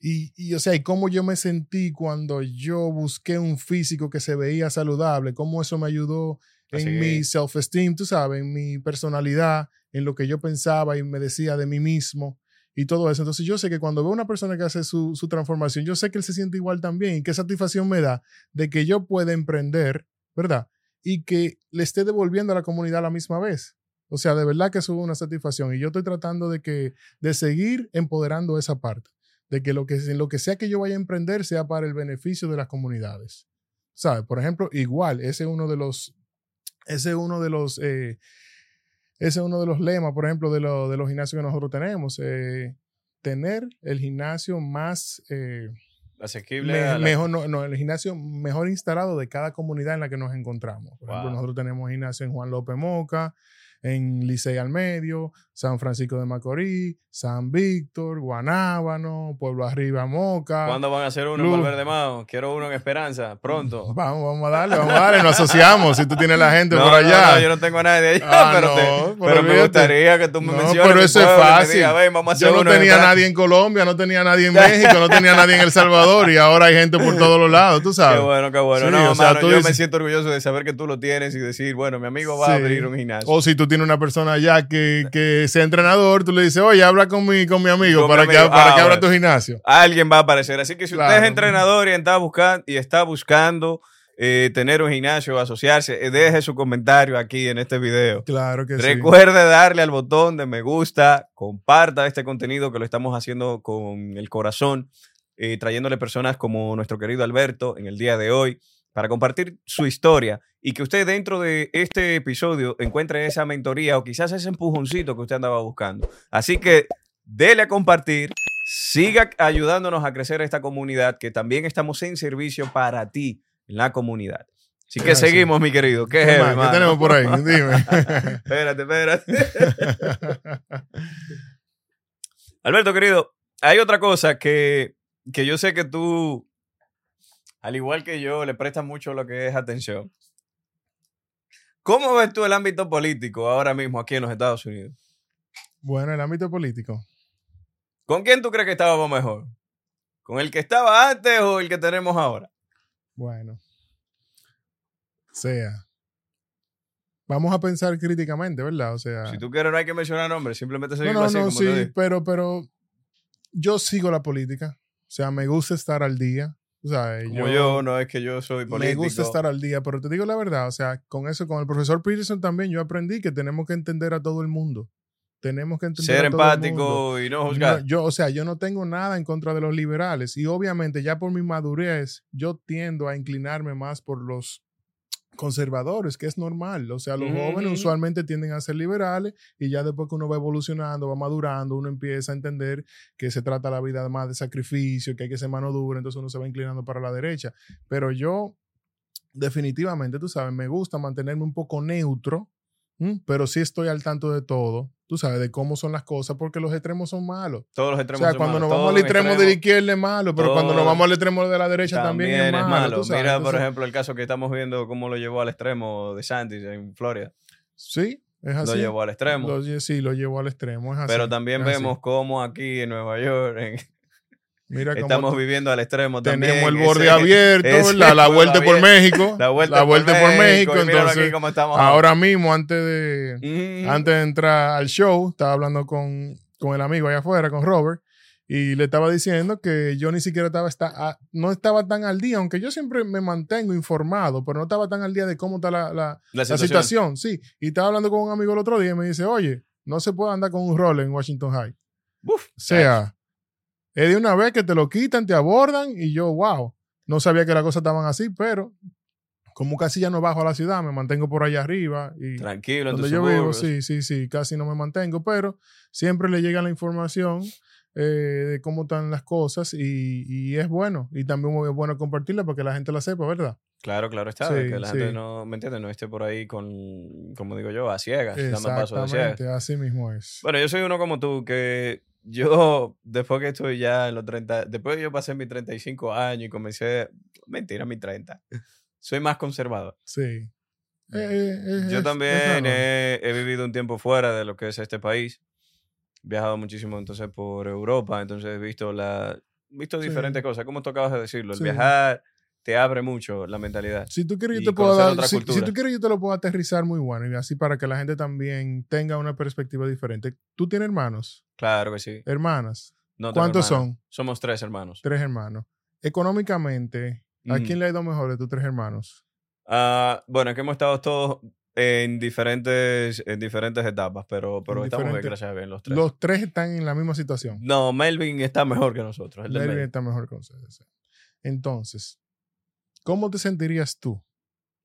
Y, y, o sea, y cómo yo me sentí cuando yo busqué un físico que se veía saludable, cómo eso me ayudó
Así
en
que-
mi self-esteem, tú sabes, en mi personalidad, en lo que yo pensaba y me decía de mí mismo y todo eso. Entonces yo sé que cuando veo una persona que hace su, su transformación, yo sé que él se siente igual también y qué satisfacción me da de que yo pueda emprender, ¿verdad? Y que le esté devolviendo a la comunidad a la misma vez. O sea, de verdad que es una satisfacción y yo estoy tratando de que de seguir empoderando esa parte, de que lo que lo que sea que yo vaya a emprender sea para el beneficio de las comunidades. ¿Sabes? Por ejemplo, igual, ese es uno de los ese es uno de los eh, ese es uno de los lemas, por ejemplo, de, lo- de los gimnasios que nosotros tenemos. eh, tener el gimnasio más eh,
Asequible
me-
a la-
mejor, no, no, el gimnasio mejor instalado de cada comunidad en la que nos encontramos. Por ejemplo, nosotros tenemos gimnasio en Juan López Moca, en Licey al Medio, San Francisco de Macorís, San Víctor, Guanábano, Pueblo Arriba Moca.
¿Cuándo van a hacer uno
Luz.
en Valverde Mao? Quiero uno en Esperanza, pronto.
Vamos, vamos a darle, vamos a darle, nos asociamos. Si tú tienes la gente
No,
por allá.
no, yo no tengo a nadie allá,
Ah,
pero, te-
pero
me gustaría que tú me
No,
menciones.
pero eso es fácil.
digas, "Ven, vamos a hacer
Yo no
uno
tenía
Esperanza".
nadie en Colombia, no tenía nadie en México, no tenía nadie en El Salvador y ahora hay gente por todos los lados, tú
Qué
sabes.
bueno, qué bueno.
Sí,
no,
o sea,
mano,
tú
yo me siento orgulloso de saber que tú lo tienes y decir, bueno, mi amigo va a abrir un gimnasio.
O si tú tienes una persona allá que, que sea entrenador, tú le dices, oye, habla con mi, con mi amigo
Con mi
para, que, para
Ah,
que abra
bueno.
tu gimnasio.
Alguien va a aparecer. Así que si usted
Claro.
es entrenador y está buscando, y está buscando eh, tener un gimnasio, asociarse, eh, deje su comentario aquí en este video.
Claro que sí.
Recuerde darle al botón de me gusta, comparta este contenido que lo estamos haciendo con el corazón, eh, trayéndole personas como nuestro querido Alberto en el día de hoy para compartir su historia y que usted dentro de este episodio encuentre esa mentoría o quizás ese empujoncito que usted andaba buscando. Así que dele a compartir, siga ayudándonos a crecer esta comunidad que también estamos en servicio para ti en la comunidad. Así que
Gracias.
seguimos, mi querido. ¿Qué,
¿Qué
heavy?
¿Qué tenemos por ahí? Dime.
Espérate, espérate. Alberto, querido, hay otra cosa que, que yo sé que tú, al igual que yo, le prestas mucho lo que es atención. ¿Cómo ves tú el ámbito político ahora mismo aquí en los Estados Unidos?
bueno, el ámbito político.
¿Con quién tú crees que estábamos mejor? ¿Con el que estaba antes o el que tenemos ahora?
Bueno. Sea. Vamos a pensar críticamente, ¿verdad? O sea.
Si tú quieres, no hay que mencionar nombres, simplemente
no,
seguirlo
no,
así,
no,
como te
sí, pero, pero yo sigo la política. O sea, me gusta estar al día. O sea,
Como yo, no es que yo soy
me
político.
gusta estar al día, pero te digo la verdad, o sea, con eso, con el profesor Peterson también yo aprendí que tenemos que entender a todo el mundo. Tenemos que entender
Ser
a todo el mundo.
empático y no
No,
juzgar.
yo, o sea, yo no tengo nada en contra de los liberales y obviamente ya por mi madurez yo tiendo a inclinarme más por los conservadores, que es normal. O sea, los jóvenes usualmente tienden a ser liberales y ya después que uno va evolucionando, va madurando, uno empieza a entender que se trata la vida más de sacrificio, que hay que ser mano dura, entonces uno se va inclinando para la derecha. Pero yo, definitivamente, tú sabes, me gusta mantenerme un poco neutro. Pero sí estoy al tanto de todo, tú sabes, de cómo son las cosas, porque los extremos son malos.
Todos los
O
extremos
sea,
son
cuando
malos,
nos vamos al
los
extremo de la izquierda es malo, pero cuando nos vamos al extremo de la derecha también, es malo. tú sabes.
Mira, por ejemplo, el caso que estamos viendo, cómo lo llevó al extremo de Santis en Florida.
Sí, es así.
Lo llevó al extremo.
Lo sí, lo llevó al extremo, es así.
Pero también
es así.
vemos cómo aquí en Nueva York en-
Mira cómo
estamos viviendo al extremo también.
tenemos el
Ese-
borde abierto, la vuelta por México.
La vuelta,
por México. entonces,
cómo estamos
ahora mismo, antes de,
Mm.
antes de entrar al show, estaba hablando con, con el amigo allá afuera, con Robert, y le estaba diciendo que yo ni siquiera estaba, esta- a- no estaba tan al día, aunque yo siempre me mantengo informado, pero no estaba tan al día de cómo está la, la,
la
la
situación.
situación. Sí, y estaba hablando con un amigo el otro día y me dice, oye, no se puede andar con un rol en Washington High.
Uf,
O sea, es de una vez que te lo quitan, te abordan y yo, wow, no sabía que las cosas estaban así, pero como casi ya no bajo a la ciudad, me mantengo por allá arriba. Y
Tranquilo,
donde yo vivo, sí, sí, sí, casi no me mantengo, pero siempre le llega la información eh, de cómo están las cosas y, y es bueno. Y también es bueno compartirla para que la gente la sepa, ¿verdad?
Claro, claro está.
Sí,
que la gente
sí.
no, ¿me entiendes? No esté por ahí con, como digo yo, a ciegas, dando pasos de ciegas.
Exactamente, así mismo es.
Bueno, yo soy uno como tú que yo, después que estoy ya en los 30, después que yo pasé mis 35 años y comencé, mentira, mis 30, soy más conservador.
Sí. Eh, eh, es-
Yo
es-
también
es
he, he vivido un tiempo fuera de lo que es este país. He viajado muchísimo entonces por Europa, entonces he visto la visto
Sí.
diferentes cosas, como tú acabas de decirlo, el
Sí.
viajar te abre mucho la mentalidad.
Si tú quieres, yo te puedo dar. Si, tú quieres, yo te lo puedo aterrizar muy bueno y así para que la gente también tenga una perspectiva diferente. ¿Tú tienes hermanos?
Claro que sí.
Hermanas.
No
¿Cuántos
hermanos.
son?
Somos tres hermanos.
Tres hermanos. Económicamente, ¿a
Ujú.
quién le ha ido mejor de tus tres hermanos?
Ah, bueno, es que hemos estado todos en diferentes, en diferentes etapas, pero, pero
En
estamos bien, gracias a Dios, los tres.
Los tres están en la misma situación.
No, Melvin está mejor que nosotros. El
Melvin
medio.
está mejor que ustedes. Entonces, ¿cómo te sentirías tú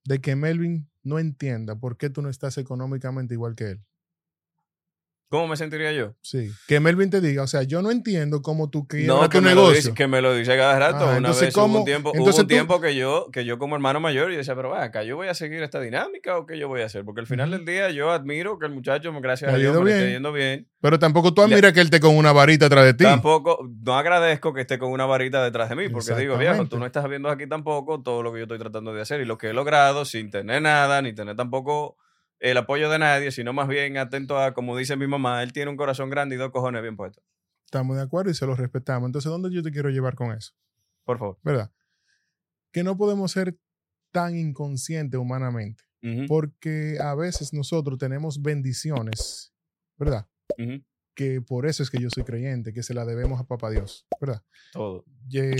de que Melvin no entienda por qué tú no estás económicamente igual que él?
¿Cómo me sentiría yo?
Sí. Que Melvin te diga, o sea, yo no entiendo cómo tú quiebras
No,
tu
me,
negocio.
dice, que me lo dice cada rato.
Ah,
una
entonces,
vez hubo un tiempo, hubo
Entonces
un
tú-
tiempo que yo, que yo como hermano mayor, y decía, pero va acá, yo voy a seguir esta dinámica o qué yo voy a hacer? Porque al final del día yo admiro que el muchacho, gracias a Dios, me esté yendo bien.
Pero tampoco tú
Le-
admiras que él esté con una varita atrás de ti.
Tampoco, no agradezco que esté con una varita detrás de mí, porque digo, viejo, tú no estás viendo aquí tampoco todo lo que yo estoy tratando de hacer y lo que he logrado sin tener nada, ni tener tampoco el apoyo de nadie, sino más bien atento a, como dice mi mamá, él tiene un corazón grande y dos cojones bien puestos.
Estamos de acuerdo y se lo respetamos. Entonces, ¿dónde yo te quiero llevar con eso?
Por favor.
¿Verdad? Que no podemos ser tan inconscientes humanamente, porque a veces nosotros tenemos bendiciones, ¿verdad? Que por eso es que yo soy creyente, que se la debemos a Papá Dios, ¿verdad?
Todo.
Y, eh,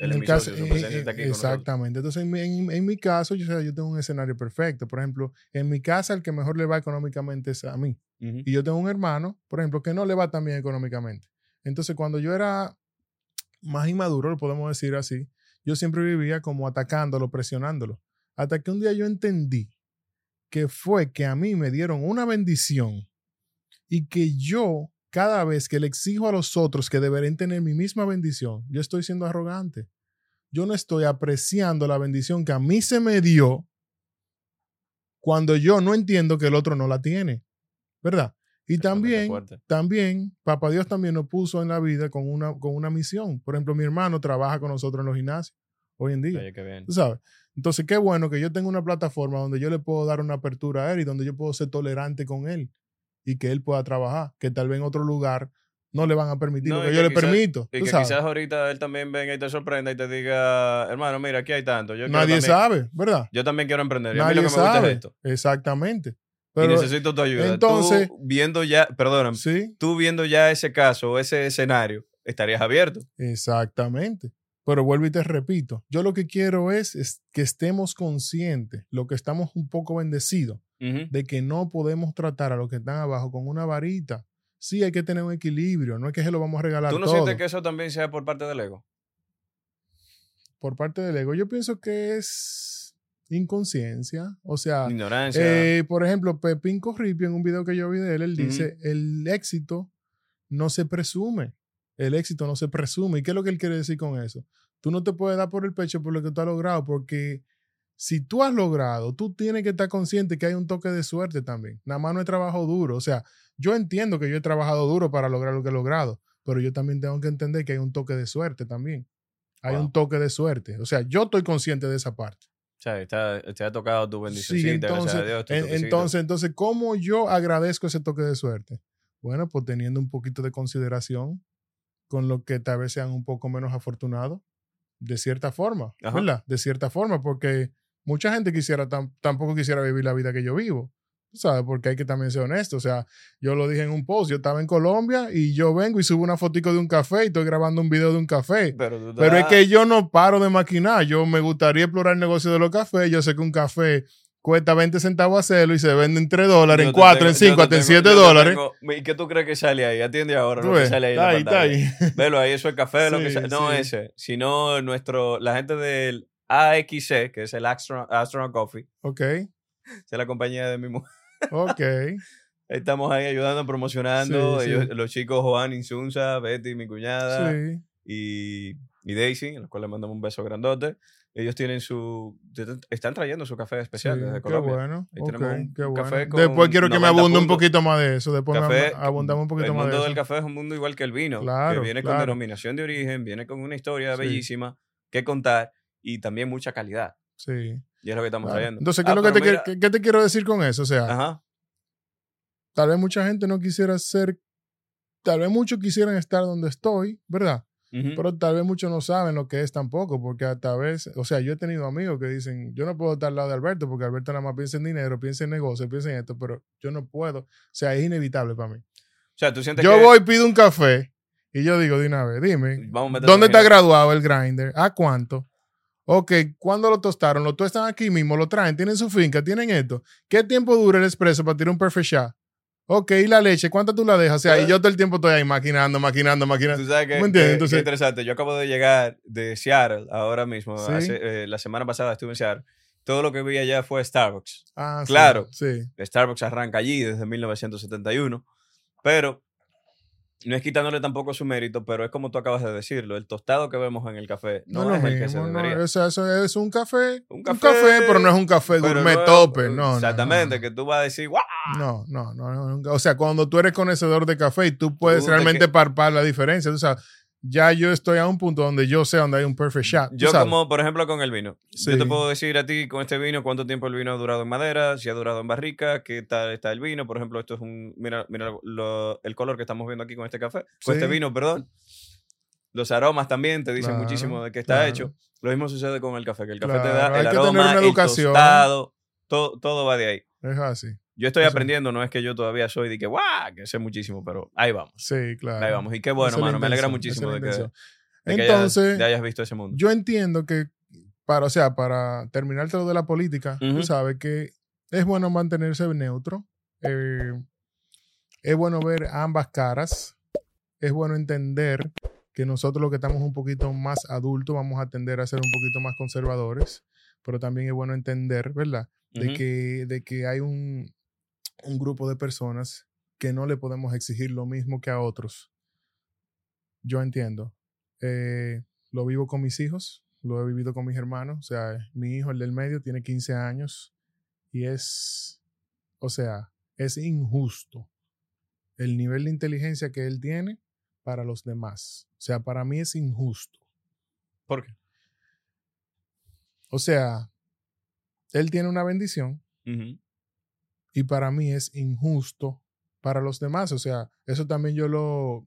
en el caso, eh, eh, exactamente. Entonces, en, mi- en- en mi caso, yo, o sea, yo tengo un escenario perfecto. Por ejemplo, en mi casa, el que mejor le va económicamente es a mí. Y yo tengo un hermano, por ejemplo, que no le va tan bien económicamente. Entonces, cuando yo era más inmaduro, lo podemos decir así, yo siempre vivía como atacándolo, presionándolo. Hasta que un día yo entendí que fue que a mí me dieron una bendición y que yo, cada vez que le exijo a los otros que deberían tener mi misma bendición, yo estoy siendo arrogante. Yo no estoy apreciando la bendición que a mí se me dio cuando yo no entiendo que el otro no la tiene. ¿Verdad? Y también, también, Papá Dios también nos puso en la vida con una, con una misión. Por ejemplo, mi hermano trabaja con nosotros en los gimnasios hoy en día.
Oye, qué bien.
¿Tú sabes? Entonces, qué bueno que yo tenga una plataforma donde yo le puedo dar una apertura a él y donde yo puedo ser tolerante con él y que él pueda trabajar, que tal vez en otro lugar no le van a permitir
No,
lo que yo le permito.
Y
¿tú
que
sabes?
quizás ahorita él también venga y te sorprenda y te diga, hermano, mira, aquí hay tanto. Yo
Nadie
también-
sabe, ¿verdad?
Yo también quiero emprender. Y a mí
Nadie
lo que me gusta
sabe.
es esto.
Exactamente.
y necesito tu ayuda.
entonces-
tú viendo ya, perdóname,
sí,
tú viendo ya ese caso o ese escenario, estarías abierto.
exactamente. Pero vuelvo y te repito, yo lo que quiero es, es que estemos conscientes, lo que estamos un poco bendecidos, De que no podemos tratar a los que están abajo con una varita. Sí, hay que tener un equilibrio, no es que se lo vamos a regalar
¿Tú no
todo
sientes que eso también sea por parte del ego?
por parte del ego. Yo pienso que es inconsciencia, o sea,
Ignorancia.
eh, por ejemplo, Pepín Corripio en un video que yo vi de él, él dice, el éxito no se presume, el éxito no se presume. ¿Y qué es lo que él quiere decir con eso? Tú no te puedes dar por el pecho por lo que tú has logrado, porque si tú has logrado, tú tienes que estar consciente que hay un toque de suerte también. Nada más no es trabajo duro. O sea, yo entiendo que yo he trabajado duro para lograr lo que he logrado, pero yo también tengo que entender que hay un toque de suerte también. Hay
Wow.
un toque de suerte. O sea, yo estoy consciente de esa parte.
o sea, te ha tocado tu bendición.
Sí,
gracias
entonces,
a Dios. tu
entonces, entonces, ¿cómo yo agradezco ese toque de suerte? Bueno, pues teniendo un poquito de consideración con lo que tal vez sean un poco menos afortunados, de cierta forma,
Ajá.
¿verdad? De cierta forma, porque mucha gente quisiera, tam- tampoco quisiera vivir la vida que yo vivo, ¿sabes? Porque hay que también ser honesto, o sea, yo lo dije en un post, yo estaba en Colombia y yo vengo y subo una fotico de un café y estoy grabando un video de un café.
Pero,
es que yo no paro de maquinar. Yo me gustaría explorar el negocio de los cafés. Yo sé que un café cuesta 20 centavos hacerlo y se vende en 3 dólares, en
te
4,
tengo-
en
yo
5,
te
hasta en
tengo-
7
yo te
dólares.
tengo- ¿Y qué tú crees que sale ahí? Atiende ahora, lo que
ves,
sale ahí.
está ahí, está ahí.
Velo ahí, eso es café, lo que
Sí,
sale. No
sí.
ese, sino nuestro, la gente del AXC, que es el Astronaut, Astronaut Coffee.
Ok,
es la compañía de mi mujer.
ok.
Estamos ahí ayudando, promocionando.
Sí, sí.
Ellos- Los chicos Juan, Insunza, Betty, mi cuñada
Sí,
y, y Daisy, a los cuales le mandamos un beso grandote. Ellos tienen su. Están trayendo su café especial
sí,
desde
qué
Colombia.
bueno.
Ahí
ok,
tenemos un-
qué
un
bueno.
café con
Después quiero que me
90
abunde un
puntos.
poquito más de eso. Después
Café,
me abundamos un poquito
el
más
mundo
de
del
eso.
café es un mundo igual que el vino,
Claro,
que viene con
claro.
denominación de origen, viene con una historia
Sí.
bellísima que contar y también mucha calidad.
Sí.
Y es lo que estamos
claro.
trayendo.
Entonces, ¿qué
Ah,
es lo que te,
mira-
quiero- qué- qué te quiero decir con eso? O sea,
Ajá.
tal vez mucha gente no quisiera ser, tal vez muchos quisieran estar donde estoy, ¿verdad? Pero tal vez muchos no saben lo que es tampoco, porque a vez, o sea, yo he tenido amigos que dicen, yo no puedo estar al lado de Alberto, porque Alberto nada más piensa en dinero, piensa en negocio, piensa en esto, pero yo no puedo. O sea, es inevitable para mí.
O sea, tú sientes
Yo
que.
voy, pido un café, y yo digo de una vez, dime,
Vamos a
¿dónde está graduado el grinder? ¿A cuánto? Ok, ¿cuándo lo tostaron? ¿Lo tostan aquí mismo? ¿Lo traen? ¿Tienen su finca? ¿Tienen esto? ¿Qué tiempo dura el expreso para tirar un perfect shot? Ok, ¿y la leche? ¿Cuánto tú la dejas? O sea, y yo todo el tiempo estoy ahí maquinando, maquinando, maquinando.
Tú sabes que,
¿Me entiendes?
que-
Entonces-
que interesante. Yo acabo de llegar de Seattle ahora mismo.
Sí.
hace- eh, la semana pasada estuve en Seattle. Todo lo que vi allá fue Starbucks.
Ah, sí,
Claro.
Sí.
Starbucks arranca allí desde 1971. Pero no es quitándole tampoco su mérito, pero es como tú acabas de decirlo. El tostado que vemos en el café no,
No,
es el que se
no,
debería.
o sea, eso es un café,
Un
un
café,
pero no es un café gourmet
no
tope, no, no,
Exactamente,
no,
que tú vas a decir, ¡guau!
no, no, no, no, no. o sea, cuando tú eres conocedor de café y tú puedes
Tú
realmente
que-
parpar la diferencia, o sea, ya yo estoy a un punto donde yo sé donde hay un perfect shot, tú
Yo
sabes.
como, por ejemplo, con el vino.
Sí.
Yo te puedo decir a ti con este vino cuánto tiempo el vino ha durado en madera, si ha durado en barrica, qué tal está el vino. Por ejemplo, esto es un... Mira, mira lo- el color que estamos viendo aquí con este café. Con este vino, perdón. Los aromas también te dicen
Claro,
muchísimo de qué está
claro.
hecho. Lo mismo sucede con el café, que el café te da el aroma, el tostado, todo, todo va de ahí.
Es así.
Yo estoy
Eso.
aprendiendo, no es que yo todavía soy de que, ¡guau! Que sé muchísimo, pero ahí vamos.
Sí, claro.
Ahí vamos. Y qué bueno, mano. Me alegra muchísimo de que, de que hayas-
Entonces,
de hayas visto ese mundo.
yo entiendo que para, o sea, para terminar todo de la política,
Ujú.
tú sabes que es bueno mantenerse neutro. eh, es bueno ver ambas caras. Es bueno entender que nosotros los que estamos un poquito más adultos vamos a tender a ser un poquito más conservadores. Pero también es bueno entender, ¿verdad? De, que, de que hay un, un grupo de personas que no le podemos exigir lo mismo que a otros. Yo entiendo. Eh, lo vivo con mis hijos, lo he vivido con mis hermanos. O sea, mi hijo, el del medio, tiene 15 años y es, o sea, es injusto el nivel de inteligencia que él tiene para los demás. O sea, para mí es injusto.
¿Por qué?
O sea, él tiene una bendición. Y para mí es injusto para los demás. O sea, eso también yo lo...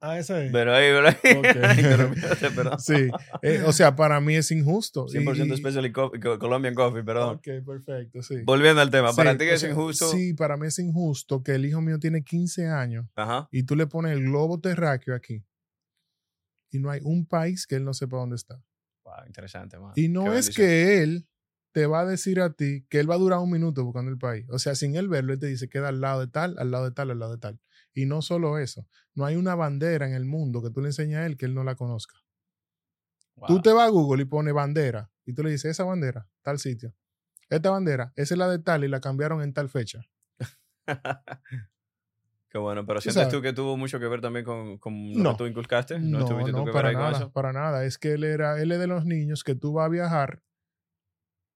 Ah, ese es.
Pero ahí, pero ahí.
Ok.
Interrumpíate, perdón.
Sí, eh, o sea, para mí es injusto. Y-
100%
y-
Special Co- Co- Colombian Coffee, perdón.
Ok, perfecto, sí.
Volviendo al tema, para
Sí,
ti
o
es
sea,
injusto.
Sí, para mí es injusto que el hijo mío tiene 15 años
Ajá.
y tú le pones el globo terráqueo aquí y no hay un país que él no sepa dónde está.
Wow, interesante, man.
Y no
Qué
es
bendición.
que él te va a decir a ti que él va a durar un minuto buscando el país. O sea, sin él verlo, él te dice queda al lado de tal, al lado de tal, al lado de tal. Y no solo eso, no hay una bandera en el mundo que tú le enseñes a él que él no la conozca.
Wow.
Tú te vas a Google y pones bandera y tú le dices, esa bandera, tal sitio. Esta bandera, esa es la de tal y la cambiaron en tal fecha.
Qué bueno, pero sientes
sabes.
tú que tuvo mucho que ver también con, con lo
No.
que tú inculcaste. No,
No,
tú
no, para nada, para nada. Es que él era, él es de los niños que tú vas a viajar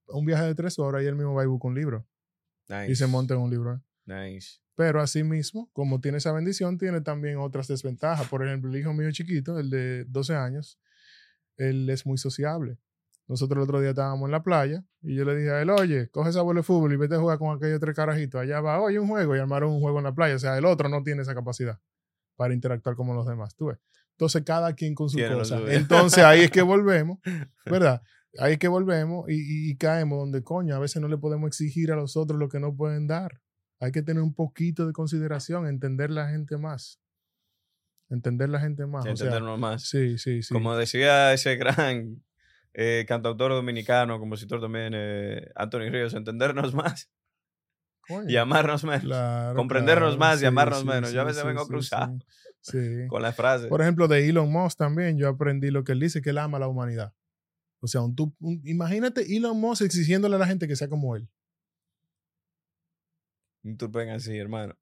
un viaje de tres horas y él mismo va y busca un libro
Nice.
y se monta en un libro.
Nice.
Pero asimismo, como tiene esa bendición, tiene también otras desventajas. Por ejemplo, el hijo mío chiquito, el de 12 años, él es muy sociable. Nosotros el otro día estábamos en la playa y yo le dije a él, oye, coge esa bola de fútbol y vete a jugar con aquellos tres carajitos. Allá va, oye, un juego y armaron un juego en la playa. O sea, el otro no tiene esa capacidad para interactuar como los demás. ¿Tú ves? Entonces, cada quien con su cosa. Entonces, ahí es que volvemos, ¿verdad? Ahí que volvemos y, y- y caemos donde, coño, a veces no le podemos exigir a los otros lo que no pueden dar. Hay que tener un poquito de consideración, entender la gente más. Entender la gente más. o sea,
Entendernos más.
sí, sí, sí.
Como decía ese gran eh, cantautor dominicano, compositor también, eh, Anthony Ríos, entendernos más
Coño,
y amarnos menos.
claro,
comprendernos
claro,
más y
sí,
amarnos
sí,
menos. Yo a
sí,
veces
sí,
vengo
sí,
cruzado
Sí. sí.
con las frases.
Por ejemplo, de Elon Musk también, yo aprendí lo que él dice, que él ama a la humanidad. O sea, un, un- imagínate Elon Musk exigiéndole a la gente que sea como él.
Un tupen así, hermano.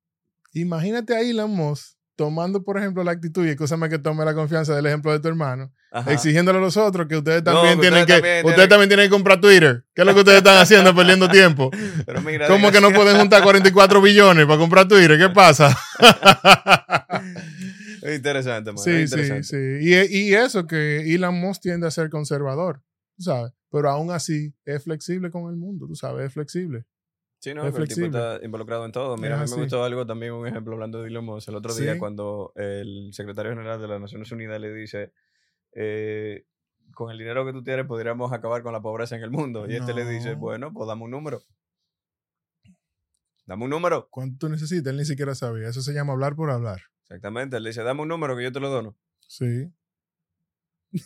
Imagínate a Elon Musk tomando, por ejemplo, la actitud, y escúchame que tome la confianza del ejemplo de tu hermano,
Ajá.
exigiéndole a los otros que ustedes también tienen
ustedes
que,
también
ustedes
tienen-
también tienen que comprar Twitter. ¿Qué es lo que ustedes están haciendo perdiendo tiempo?
Pero mira,
¿Cómo que no pueden juntar 44 billones para comprar Twitter? ¿Qué pasa?
Es interesante, man.
Sí,
es
sí,
interesante.
sí. Y, y eso que Elon Musk tiende a ser conservador, tú sabes. Pero aún así es flexible con el mundo, tú sabes, es flexible.
Sí, no,
Es
el tipo está involucrado en todo. Mira,
Es
a mí
así.
me gustó algo también, un ejemplo hablando de Elon Musk. El otro día, cuando el secretario general de las Naciones Unidas le dice, eh, con el dinero que tú tienes podríamos acabar con la pobreza en el mundo. Y este le dice,
No.
bueno, pues dame un número. Dame un número.
¿Cuánto necesitas? Él ni siquiera sabía. Eso se llama hablar por hablar.
Exactamente. Él dice, dame un número que yo te lo dono.
Sí.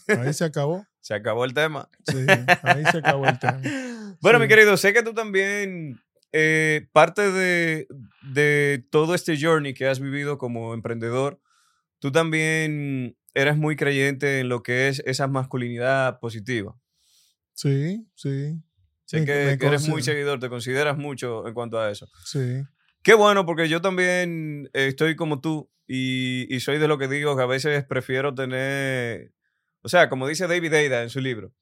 Ahí se acabó.
Se acabó el tema.
Sí, ahí se acabó el tema.
Bueno,
Sí.
mi querido, sé que tú también, eh, parte de, de todo este journey que has vivido como emprendedor, tú también eres muy creyente en lo que es esa masculinidad positiva.
Sí, sí,
Sé
Me-
que,
me
que eres muy seguidor, te consideras mucho en cuanto a eso.
sí.
Qué bueno, porque yo también estoy como tú y, y soy de lo que digo que a veces prefiero tener, o sea, como dice David Aida en su libro,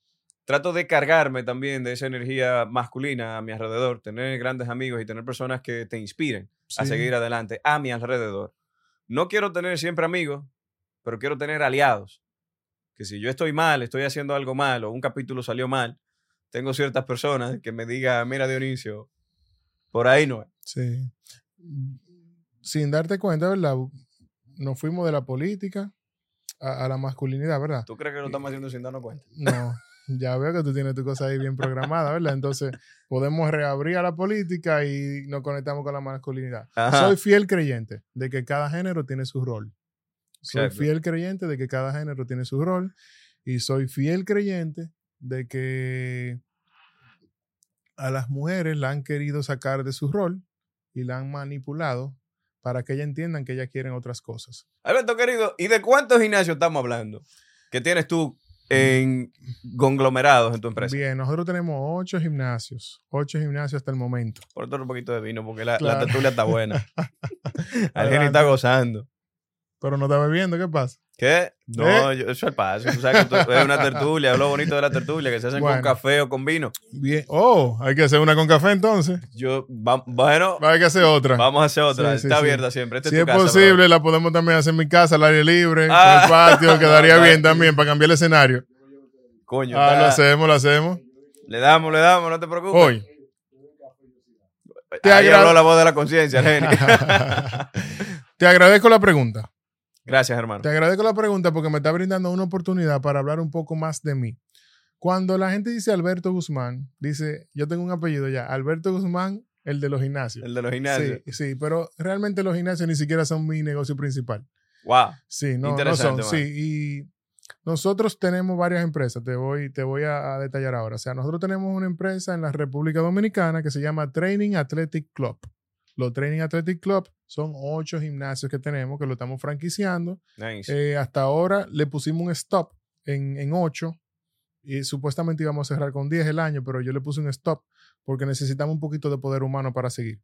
trato de cargarme también de esa energía masculina a mi alrededor, tener grandes amigos y tener personas que te inspiren a seguir adelante a mi alrededor. No quiero tener siempre amigos, pero quiero tener aliados. Que si yo estoy mal, estoy haciendo algo mal o un capítulo salió mal, tengo ciertas personas que me digan, mira Dionisio, por ahí no es.
Sí. Sin darte cuenta, ¿verdad? Nos fuimos de la política a, a la masculinidad, ¿verdad?
¿Tú crees que lo estamos haciendo sin darnos cuenta?
No, ya veo que tú tienes tu cosa ahí bien programada, ¿verdad? Entonces, podemos reabrir a la política y nos conectamos con la masculinidad.
Ajá.
Soy fiel creyente de que cada género tiene su rol. Soy
Exacto.
fiel creyente de que cada género tiene su rol. Y soy fiel creyente de que a las mujeres la han querido sacar de su rol y la han manipulado para que ellas entiendan que ellas quieren otras cosas.
Alberto, querido, ¿y de cuántos gimnasios estamos hablando? Que tienes tú en conglomerados en tu empresa.
Bien, nosotros tenemos ocho gimnasios, ocho gimnasios hasta el momento.
Por otro un poquito de vino, porque la, la
Claro.
tertulia está buena. Alguien está gozando.
Pero no está bebiendo, ¿qué pasa?
¿Qué? No, yo- eso es el paso. Tú sabes que tú- es una tertulia, es lo bonito de la tertulia, que se hacen con café o con vino.
Bien. Oh, hay que hacer una con café entonces.
Yo, va- bueno,
Hay que hacer otra.
vamos a hacer otra.
Sí, sí,
está
sí.
abierta siempre. Esta
Si
es
es
tu casa,
posible, la podemos también hacer en mi casa, al aire libre,
Ah.
en el patio, quedaría bien también para cambiar el escenario.
Coño,
Ah, lo hacemos, lo hacemos.
le damos, le damos, no te preocupes.
Hoy. te
Ahí habló la voz de la conciencia.
Te agradezco la pregunta.
Gracias, hermano.
Te agradezco la pregunta porque me está brindando una oportunidad para hablar un poco más de mí. Cuando la gente dice Alberto Guzmán, dice, yo tengo un apellido ya, Alberto Guzmán, el de los gimnasios.
El de los gimnasios.
Sí, sí, pero realmente los gimnasios ni siquiera son mi negocio principal.
Wow.
Sí, no, no son. Sí, y nosotros tenemos varias empresas, te voy, te voy a, a detallar ahora. O sea, nosotros tenemos una empresa en la República Dominicana que se llama Training Athletic Club. Los Training Athletic Club son ocho gimnasios que tenemos que lo estamos franquiciando.
Nice.
Eh, hasta ahora le pusimos un stop en, en ocho y supuestamente íbamos a cerrar con 10 el año, pero yo le puse un stop porque necesitamos un poquito de poder humano para seguir.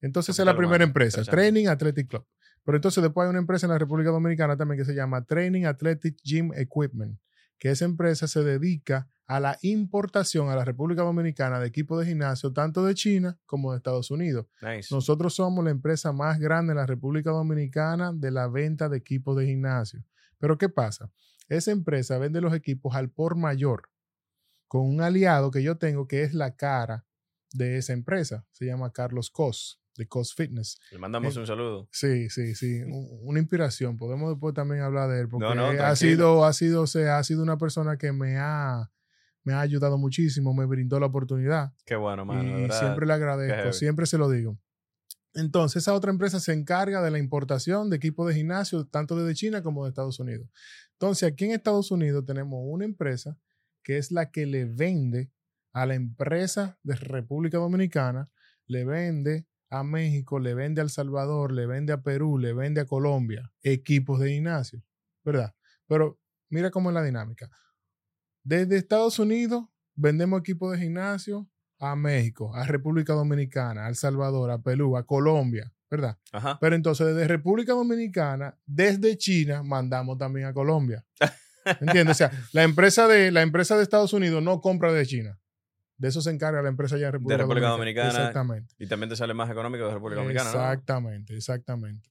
Entonces es la primera empresa. Training Athletic Club. Pero entonces después hay una empresa en la República Dominicana también que se llama Training Athletic Gym Equipment, que esa empresa se dedica a la importación a la República Dominicana de equipos de gimnasio tanto de China como de Estados Unidos.
nice.
Nosotros somos la empresa más grande en la República Dominicana de la venta de equipos de gimnasio. Pero ¿qué pasa? Esa empresa vende los equipos al por mayor con un aliado que yo tengo que es la cara de esa empresa. Se llama Carlos Cos, de Cos Fitness.
Le mandamos
eh,
un saludo.
Sí, sí, sí. un- Una inspiración. Podemos después también hablar de él porque
No, no,
ha sido, ha sido, o sea, ha sido una persona que me ha, me ha ayudado muchísimo, me brindó la oportunidad
Qué bueno, mano.
y siempre le agradezco, siempre se lo digo. Entonces, esa otra empresa se encarga de la importación de equipos de gimnasio, tanto desde China como de Estados Unidos. Entonces, aquí en Estados Unidos tenemos una empresa que es la que le vende a la empresa de República Dominicana, le vende a México, le vende a El Salvador, le vende a Perú, le vende a Colombia equipos de gimnasio, ¿verdad? Pero mira cómo es la dinámica. Desde Estados Unidos vendemos equipos de gimnasio a México, a República Dominicana, a El Salvador, a Perú, a Colombia, ¿verdad?
Ajá.
Pero entonces desde República Dominicana, desde China, mandamos también a Colombia. ¿Entiendes? O sea, la empresa de, la empresa de Estados Unidos no compra de China. De eso se encarga la empresa ya de República,
República Dominicana.
Exactamente.
Y también te sale más económico de República Dominicana, ¿no?
Exactamente, exactamente.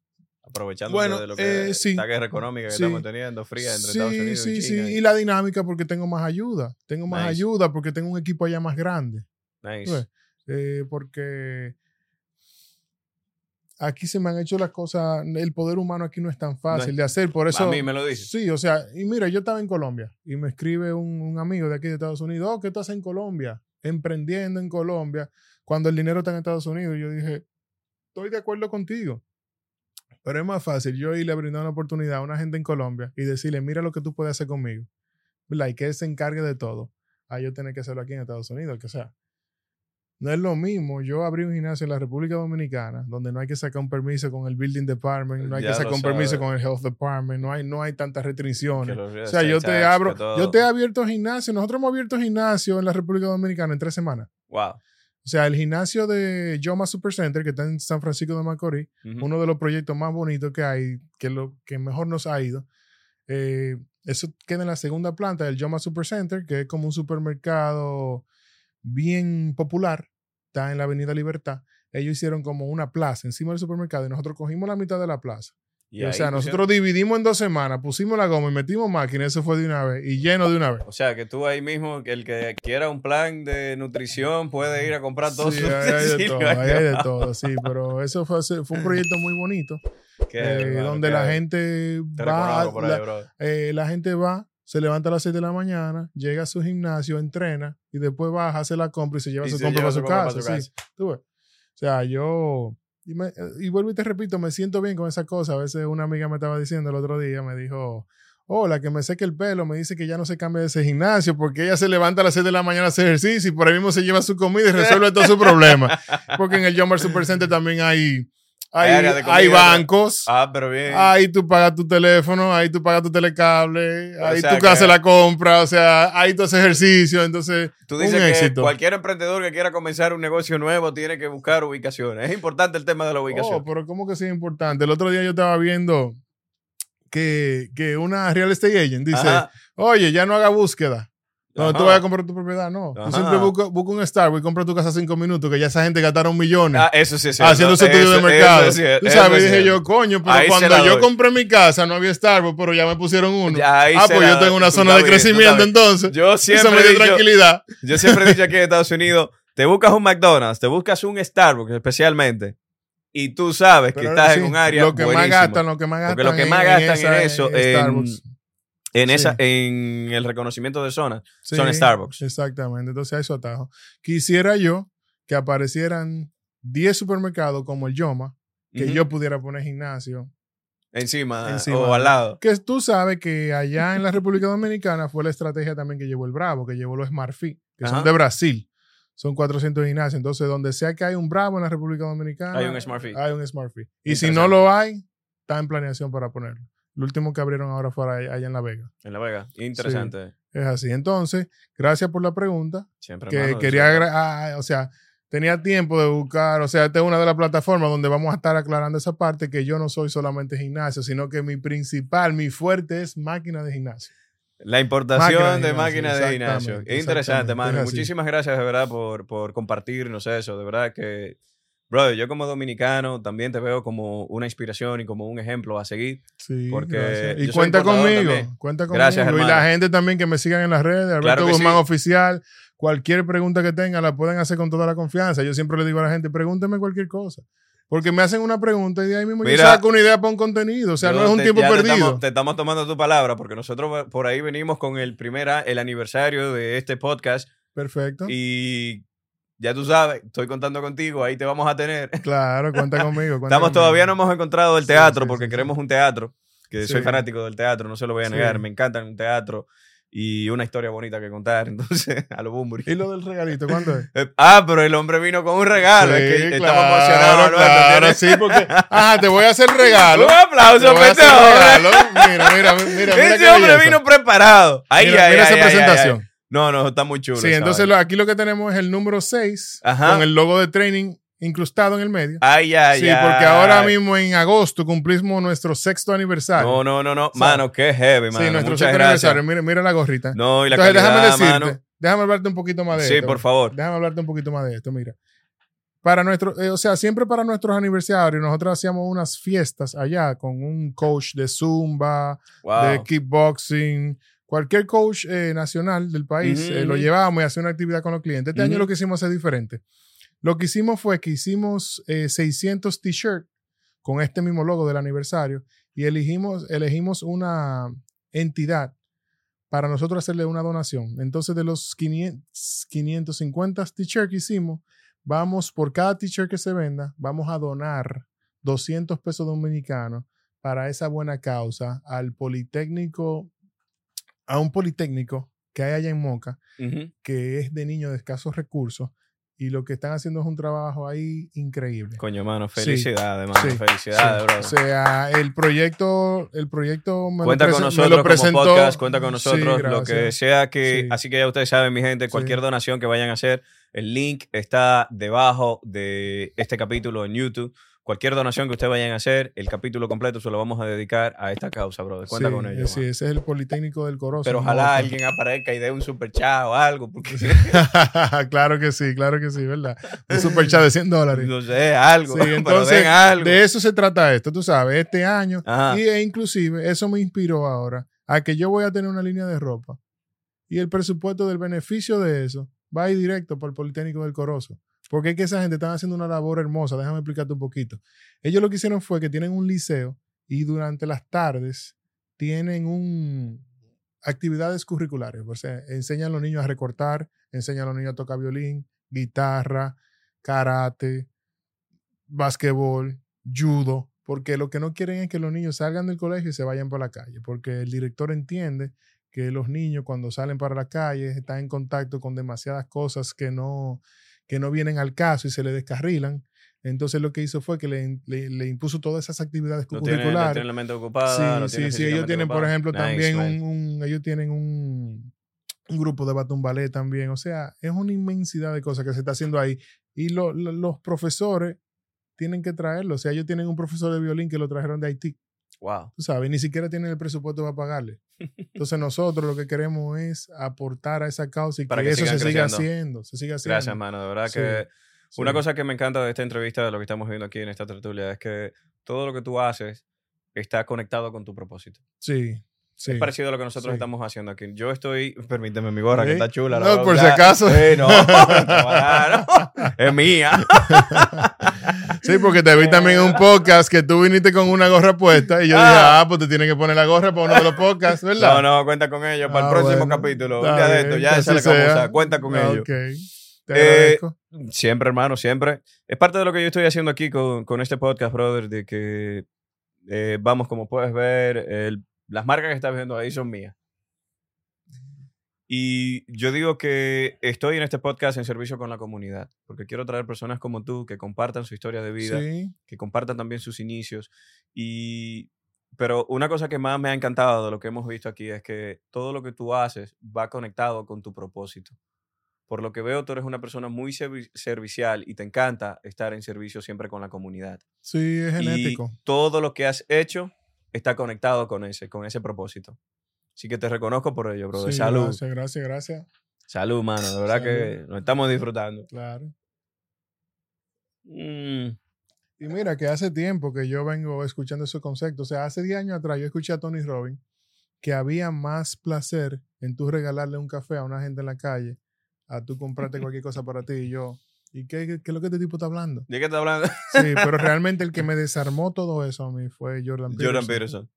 Aprovechando
Bueno,
de lo que
eh, sí.
esta guerra económica que
Sí.
estamos teniendo fría entre
sí,
Estados Unidos
sí,
y
sí.
China.
Y la dinámica porque tengo más ayuda. Tengo más
Nice.
ayuda porque tengo un equipo allá más grande.
Nice.
Eh, porque aquí se me han hecho las cosas, el poder humano aquí no es tan fácil
es-
de hacer, por eso...
a mí me lo dices.
Sí, o sea, y mira, yo estaba en Colombia y me escribe un, un amigo de aquí de Estados Unidos, oh, ¿qué tú haces en Colombia? Emprendiendo en Colombia, cuando el dinero está en Estados Unidos. Y yo dije, estoy de acuerdo contigo. Pero es más fácil yo irle a brindar una oportunidad a una gente en Colombia y decirle, mira lo que tú puedes hacer conmigo. ¿verdad? Y que él se encargue de todo. A yo tener que hacerlo aquí en Estados Unidos. Que sea, no es lo mismo yo abrir un gimnasio en la República Dominicana, donde no hay que sacar un permiso con el Building Department, no hay
Ya
que sacar un permiso con el Health Department, no hay, no hay tantas restricciones. O sea, yo te abro, yo te he abierto gimnasio, nosotros hemos abierto gimnasio en la República Dominicana en tres semanas.
Wow.
O sea, el gimnasio de Yoma Supercenter, que está en San Francisco de Macorís, uno de los proyectos más bonitos que hay, que lo que mejor nos ha ido. Eh, eso queda en la segunda planta del Yoma Supercenter, que es como un supermercado bien popular. Está en la Avenida Libertad. Ellos hicieron como una plaza encima del supermercado y nosotros cogimos la mitad de la plaza.
Y
o sea,
pusieron-
nosotros dividimos en dos semanas, pusimos la goma y metimos máquina, eso fue de una vez y lleno de una vez.
O sea, que tú ahí mismo, el que quiera un plan de nutrición puede ir a comprar todo
Sí, hay de todo, hay de todo, sí, pero eso fue, fue un proyecto muy bonito, eh, donde la gente
Te
va,
ahí,
la, eh, la gente va, se levanta a las 7 de la mañana, llega a su gimnasio, entrena y después baja, hace la compra y se lleva
Y
su
se
compra
lleva
para su casa.
para su
sí. Tú ves. O sea, yo, y, me- y vuelvo y te repito, me siento bien con esa cosa. A veces una amiga me estaba diciendo el otro día, me dijo, hola, que me seque el pelo, me dice que ya no se cambia de ese gimnasio porque ella se levanta a las 6 de la mañana a hacer ejercicio y por ahí mismo se lleva su comida y resuelve todos sus problemas. Porque en el Jumper Super Center también hay, hay, bancos.
Ah, pero bien.
Ahí tú pagas tu teléfono, ahí tú pagas tu telecable, ahí
sea
tú que haces la compra, o sea, ahí tú haces ejercicio, entonces
Tú
un
dices que
éxito.
cualquier emprendedor que quiera comenzar un negocio nuevo tiene que buscar ubicaciones. Es importante el tema de la ubicación.
Oh, pero ¿cómo que sí es importante? El otro día yo estaba viendo que, que una real estate agent dice,
Ajá,
oye, ya no haga búsqueda. No, tú vayas a comprar tu propiedad, no.
Ajá.
Tú siempre busca, busca un Starbucks y compra tu casa cinco minutos, que ya esa gente gastaron millones.
Ah, eso sí es cierto.
Haciendo su estudio
Eso-
de mercado.
eso
Tú
eso
sabes,
es
dije yo, coño, pero
Ahí
cuando yo compré mi casa no había Starbucks, pero ya me pusieron uno.
Ya,
ah, pues yo tengo una zona de
bien,
crecimiento entonces.
Yo
Eso
siempre,
me
he
dio
dicho,
tranquilidad.
yo siempre he dicho aquí en Estados Unidos, te buscas un McDonald's, te buscas un Starbucks especialmente, y tú sabes que estás
sí,
en un área
Lo que más gastan, lo que más gastan.
Porque lo que más
en-
gastan
esa
en eso,
es
en-. En,
Sí.
esa, en el reconocimiento de zonas.
Sí,
son Starbucks.
Exactamente. Entonces, a eso atajo. Quisiera yo que aparecieran 10 supermercados como el Yoma, que yo pudiera poner gimnasio.
encima,
Encima.
o al lado.
Que tú sabes que allá en la República Dominicana fue la estrategia también que llevó el Bravo, que llevó los Smart Fit, que
Ajá.
son de Brasil. Son 400 gimnasios. Entonces, donde sea que hay un Bravo en la República Dominicana,
Hay un Smart Fit.
Hay un Smart Fit. Y si no lo hay, está en planeación para ponerlo. El último que abrieron ahora fue allá en La Vega.
En La Vega. Interesante.
Es así. Entonces, gracias por la pregunta.
Siempre.
que quería, agra- ah, o sea, tenía tiempo de buscar, o sea, esta es una de las plataformas donde vamos a estar aclarando esa parte, que yo no soy solamente gimnasio, sino que mi principal, mi fuerte es máquina de gimnasio.
La importación
de
máquinas de gimnasio. Es interesante, mano. Muchísimas gracias, de verdad, por, por compartirnos eso. De verdad que, brother, yo como dominicano también te veo como una inspiración y como un ejemplo a seguir.
Sí,
Porque
gracias.
yo
Y cuenta conmigo,
también.
cuenta conmigo.
Gracias,
y
hermano.
la gente también que me sigan en las redes, Alberto
Claro
Guzmán
sí.
Oficial, cualquier pregunta que tengan la pueden hacer con toda la confianza. Yo siempre le digo a la gente, pregúnteme cualquier cosa. Porque me hacen una pregunta y de ahí mismo yo
Mira,
saco una idea para un contenido. O sea,
Yo
no es un
te-
tiempo
te
perdido.
estamos- Te estamos, tomando tu palabra porque nosotros por ahí venimos con el primer, el aniversario de este podcast
Perfecto.
y ya tú sabes, estoy contando contigo, ahí te vamos a tener.
Claro, cuenta conmigo. cuenta
Estamos
conmigo.
todavía no hemos encontrado el
Sí,
teatro
sí,
porque
sí,
queremos un teatro, que soy
Sí.
fanático del teatro, no se lo voy a
Sí.
negar, me encanta un teatro. y una historia bonita que contar, entonces, a los Bumburi.
¿Y lo del regalito? ¿Cuándo es?
Eh, Ah, pero el hombre vino con un regalo. es que estamos emocionados.
Claro, sí, porque, ajá, te voy a hacer regalo.
Un aplauso.
Mira, mira, mira, mira.
Ese hombre
belleza.
vino preparado. Ay,
Mira,
ay,
mira esa presentación.
No, no, está muy chulo.
Sí, entonces lo- aquí lo que tenemos es el número 6
Ajá.
con el logo de training incrustado en el medio.
Ay, ay,
sí,
ay.
porque ahora mismo en agosto cumplimos nuestro sexto aniversario.
No, no, no, no. Mano, qué heavy, mano.
sí, nuestro
Muchas
sexto
gracias.
aniversario. Mira, mira la gorrita.
No, y la
Entonces,
calidad,
déjame decirte,
mano.
déjame hablarte un poquito más de
Sí,
esto.
por favor.
Déjame hablarte un poquito más de esto, mira. Para nuestro, eh, o sea, siempre para nuestros aniversarios, nosotros hacíamos unas fiestas allá con un coach de Zumba,
Wow.
de kickboxing, cualquier coach eh, nacional del país, eh, lo llevábamos y hacía una actividad con los clientes. Este año lo que hicimos es diferente. Lo que hicimos fue que hicimos eh, 600 t-shirts con este mismo logo del aniversario y elegimos, elegimos una entidad para nosotros hacerle una donación. Entonces, de los 500, 550 t-shirts que hicimos, vamos, por cada t-shirt que se venda, vamos a donar 200 pesos dominicanos para esa buena causa al Politécnico, a un Politécnico que hay allá en Moca, que es de niños de escasos recursos, y lo que están haciendo es un trabajo ahí increíble.
Coño, mano,
Sí.
felicidades, mano.
Sí,
Felicidades,
Sí.
bro.
O sea, el proyecto, el proyecto me
Cuenta
lo
con
presen- me
nosotros
lo
como podcast, cuenta con nosotros, lo que sea que...
Sí.
Así que ya ustedes saben, mi gente, cualquier donación que vayan a hacer, el link está debajo de este capítulo en YouTube. Cualquier donación que ustedes vayan a hacer, el capítulo completo se lo vamos a dedicar a esta causa, brother. Cuenta
Sí,
con ello.
Sí, ese es el Politécnico del Corozo.
Pero ojalá alguien aparezca y dé un super chat o algo, porque
claro que sí, claro que sí, ¿verdad? Un super chat de 100 dólares.
no sé, algo.
Sí,
pero
entonces,
den algo.
de eso se trata esto, tú sabes, este año.
Ajá.
Y e inclusive eso me inspiró ahora a que yo voy a tener una línea de ropa. Y el presupuesto del beneficio de eso va a ir directo para el Politécnico del Corozo. Porque es que esa gente está haciendo una labor hermosa. Déjame explicarte un poquito. Ellos lo que hicieron fue que tienen un liceo y durante las tardes tienen un actividades curriculares. O sea, enseñan a los niños a recortar, enseñan a los niños a tocar violín, guitarra, karate, basquetbol, judo, porque lo que no quieren es que los niños salgan del colegio y se vayan por la calle, porque el director entiende que los niños cuando salen para la calle están en contacto con demasiadas cosas que no, que no vienen al caso y se le descarrilan. Entonces lo que hizo fue que le, le- le impuso todas esas actividades
No tiene, no
curriculares.
tiene ocupada.
Sí, sí, sí. Ellos tienen, por ejemplo,
Nice,
también un, un- ellos tienen un, un grupo de batumbalé también. O sea, es una inmensidad de cosas que se está haciendo ahí. Y lo- lo- los profesores tienen que traerlo. O sea, ellos tienen un profesor de violín que lo trajeron de Haití.
Wow.
Tú sabes, ni siquiera tienen el presupuesto para pagarle. Entonces nosotros lo que queremos es aportar a esa causa y
Para
que,
que
eso se siga haciendo. Se siga haciendo.
Gracias, mano. De verdad
Sí,
que
sí.
una cosa que me encanta de esta entrevista, de lo que estamos viendo aquí en esta tertulia, es que todo lo que tú haces está conectado con tu propósito.
Sí, sí.
Es parecido a lo que nosotros
Sí.
estamos haciendo aquí. Yo estoy, permíteme mi gorra, que está chula. la
No, por si acaso.
Sí, no, no, no, es mía.
Sí, porque te vi también en un podcast que tú viniste con una gorra puesta y yo dije,
Ah.
ah, pues te tienen que poner la gorra para uno de los podcasts, ¿verdad?
No, no, cuenta con ello para el
Ah,
próximo
bueno.
capítulo. Un de esto, ya vamos
sea.
usar. Cuenta con
Ah,
ello.
Ok. Te
Eh. Siempre, hermano, siempre. Es parte de lo que yo estoy haciendo aquí con, con este podcast, brother, de que eh, vamos, como puedes ver, el- las marcas que estás viendo ahí son mías. Y yo digo que estoy en este podcast en servicio con la comunidad, porque quiero traer personas como tú que compartan su historia de vida,
Sí,
que compartan también sus inicios. Y, pero una cosa que más me ha encantado de lo que hemos visto aquí es que todo lo que tú haces va conectado con tu propósito. Por lo que veo, tú eres una persona muy servi- servicial y te encanta estar en servicio siempre con la comunidad.
sí, es
Y
genético.
todo lo que has hecho está conectado con ese, con ese propósito. Así que te reconozco por ello, brother.
Sí,
Salud.
Gracias, gracias, gracias.
Salud, mano. De verdad que nos estamos disfrutando.
Claro.
Mm,
Y mira que hace tiempo que yo vengo escuchando esos conceptos. O sea, hace 10 años atrás yo escuché a Tony Robbins que había más placer en tú regalarle un café a una gente en la calle, a tú comprarte cualquier cosa para ti y yo. ¿Y qué, qué, qué es lo que este tipo está hablando?
¿De qué estás hablando?
Sí, pero realmente el que me desarmó todo eso a mí fue Jordan Peterson.
Jordan Peterson.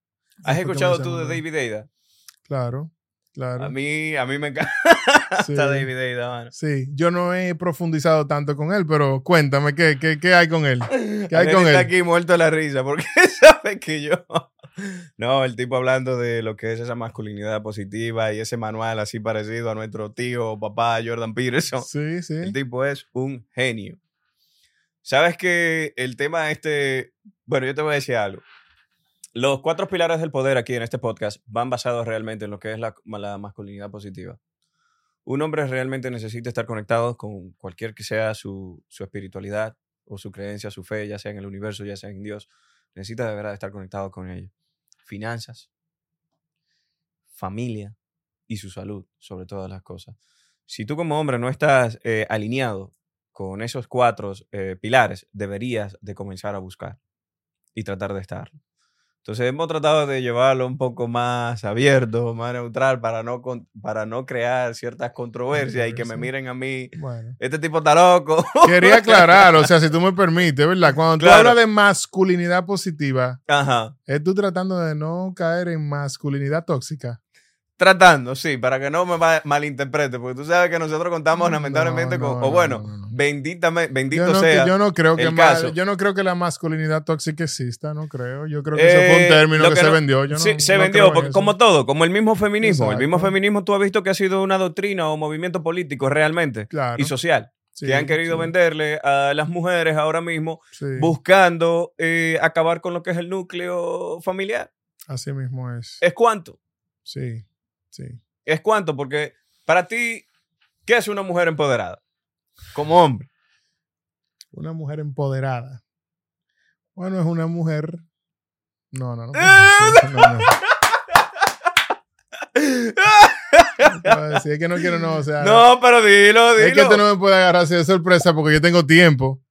¿Has escuchado tú de. David Aida?
Claro, claro.
A mí, a mí me encanta
Sí.
David Aida, mano.
Sí, yo no he profundizado tanto con él, pero cuéntame, ¿qué, qué, qué hay con él? ¿Qué hay con
está
él?
aquí muerto de la risa porque sabe que yo No, el tipo hablando de lo que es esa masculinidad positiva y ese manual así parecido a nuestro tío, papá Jordan Peterson.
Sí, sí.
El tipo es un genio. Sabes que el tema este, bueno, yo te voy a decir algo. Los cuatro pilares del poder aquí en este podcast van basados realmente en lo que es la, la masculinidad positiva. Un hombre realmente necesita estar conectado con cualquier que sea su, su espiritualidad o su creencia, su fe, ya sea en el universo, ya sea en Dios. Necesita de verdad estar conectado con ello. Finanzas, familia y su salud, sobre todas las cosas. Si tú como hombre no estás eh, alineado con esos cuatro eh, pilares, deberías de comenzar a buscar y tratar de estar. Entonces hemos tratado de llevarlo un poco más abierto, más neutral, para no, con- para no crear ciertas controversias y que me miren a mí,
Bueno.
este tipo está loco.
Quería aclarar, o sea, si tú me permites, ¿verdad? Cuando tú
Claro.
hablas de masculinidad positiva,
Ajá.
es tú tratando de no caer en masculinidad tóxica.
Tratando, sí, para que no me ma- malinterprete, porque tú sabes que nosotros contamos
No,
lamentablemente con,
no,
o bueno,
no, no, no.
bendita, bendito
Yo
sea.
yo no creo que
el caso.
yo no creo que la masculinidad tóxica exista, no creo. Yo creo que ese fue
Eh,
un término
lo
que,
que
se vendió. Yo
sí, se vendió, porque como todo, como el mismo feminismo. El mismo feminismo tú has visto que ha sido una doctrina o movimiento político realmente
Claro.
y social,
Sí,
que han querido
sí,
venderle a las mujeres ahora mismo
sí.
buscando eh, acabar con lo que es el núcleo familiar.
Así mismo es.
¿Es cuánto?
Sí, sí.
¿Es cuánto? Porque para ti, ¿qué es una mujer empoderada? Como hombre.
Una mujer empoderada. Bueno, es una mujer. No, no, no. No, no. Es que no quiero, no, o sea.
No, pero dilo, dilo.
Es que esto no me puede agarrar así de sorpresa porque yo tengo tiempo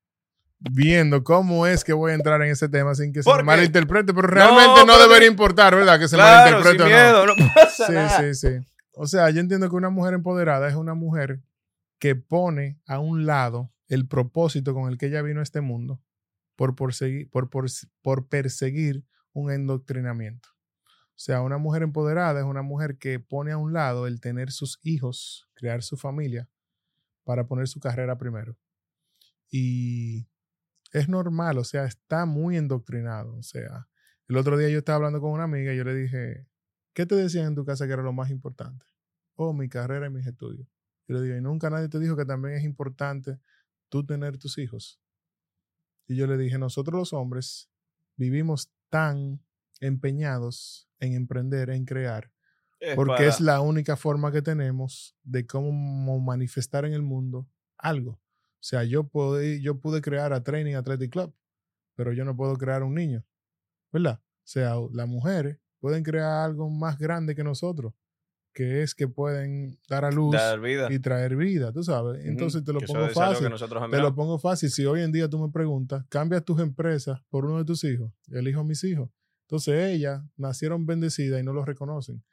viendo cómo es que voy a entrar en ese tema sin que se
¿Por
me malinterprete, pero realmente no,
pero
debería importar, ¿verdad? Que se
claro, sin
malinterprete o no.
miedo, no pasa
Sí,
nada.
sí, sí. O sea, yo entiendo que una mujer empoderada es una mujer que pone a un lado el propósito con el que ella vino a este mundo por, perseguir, por, por, por perseguir un endoctrinamiento. O sea, una mujer empoderada es una mujer que pone a un lado el tener sus hijos, crear su familia, para poner su carrera primero. Y es normal, o sea, está muy endoctrinado. O sea, el otro día yo estaba hablando con una amiga y yo le dije, ¿qué te decían en tu casa que era lo más importante? Oh, mi carrera y mis estudios. Yo le digo, y nunca nadie te dijo que también es importante tú tener tus hijos. Y yo le dije, nosotros los hombres vivimos tan empeñados en emprender, en crear,
Es
porque
para-
es la única forma que tenemos de cómo manifestar en el mundo algo. O sea, yo, puedo, yo pude crear a Training Athletic Club, pero yo no puedo crear un niño, ¿verdad? O sea, las mujeres pueden crear algo más grande que nosotros, que es que pueden dar a luz
dar vida.
y traer vida, tú sabes. Entonces te lo pongo fácil. Te lo pongo fácil. Si hoy en día tú me preguntas, cambias tus empresas por uno de tus hijos, elijo a mis hijos. Entonces ellas nacieron bendecidas y no lo reconocen.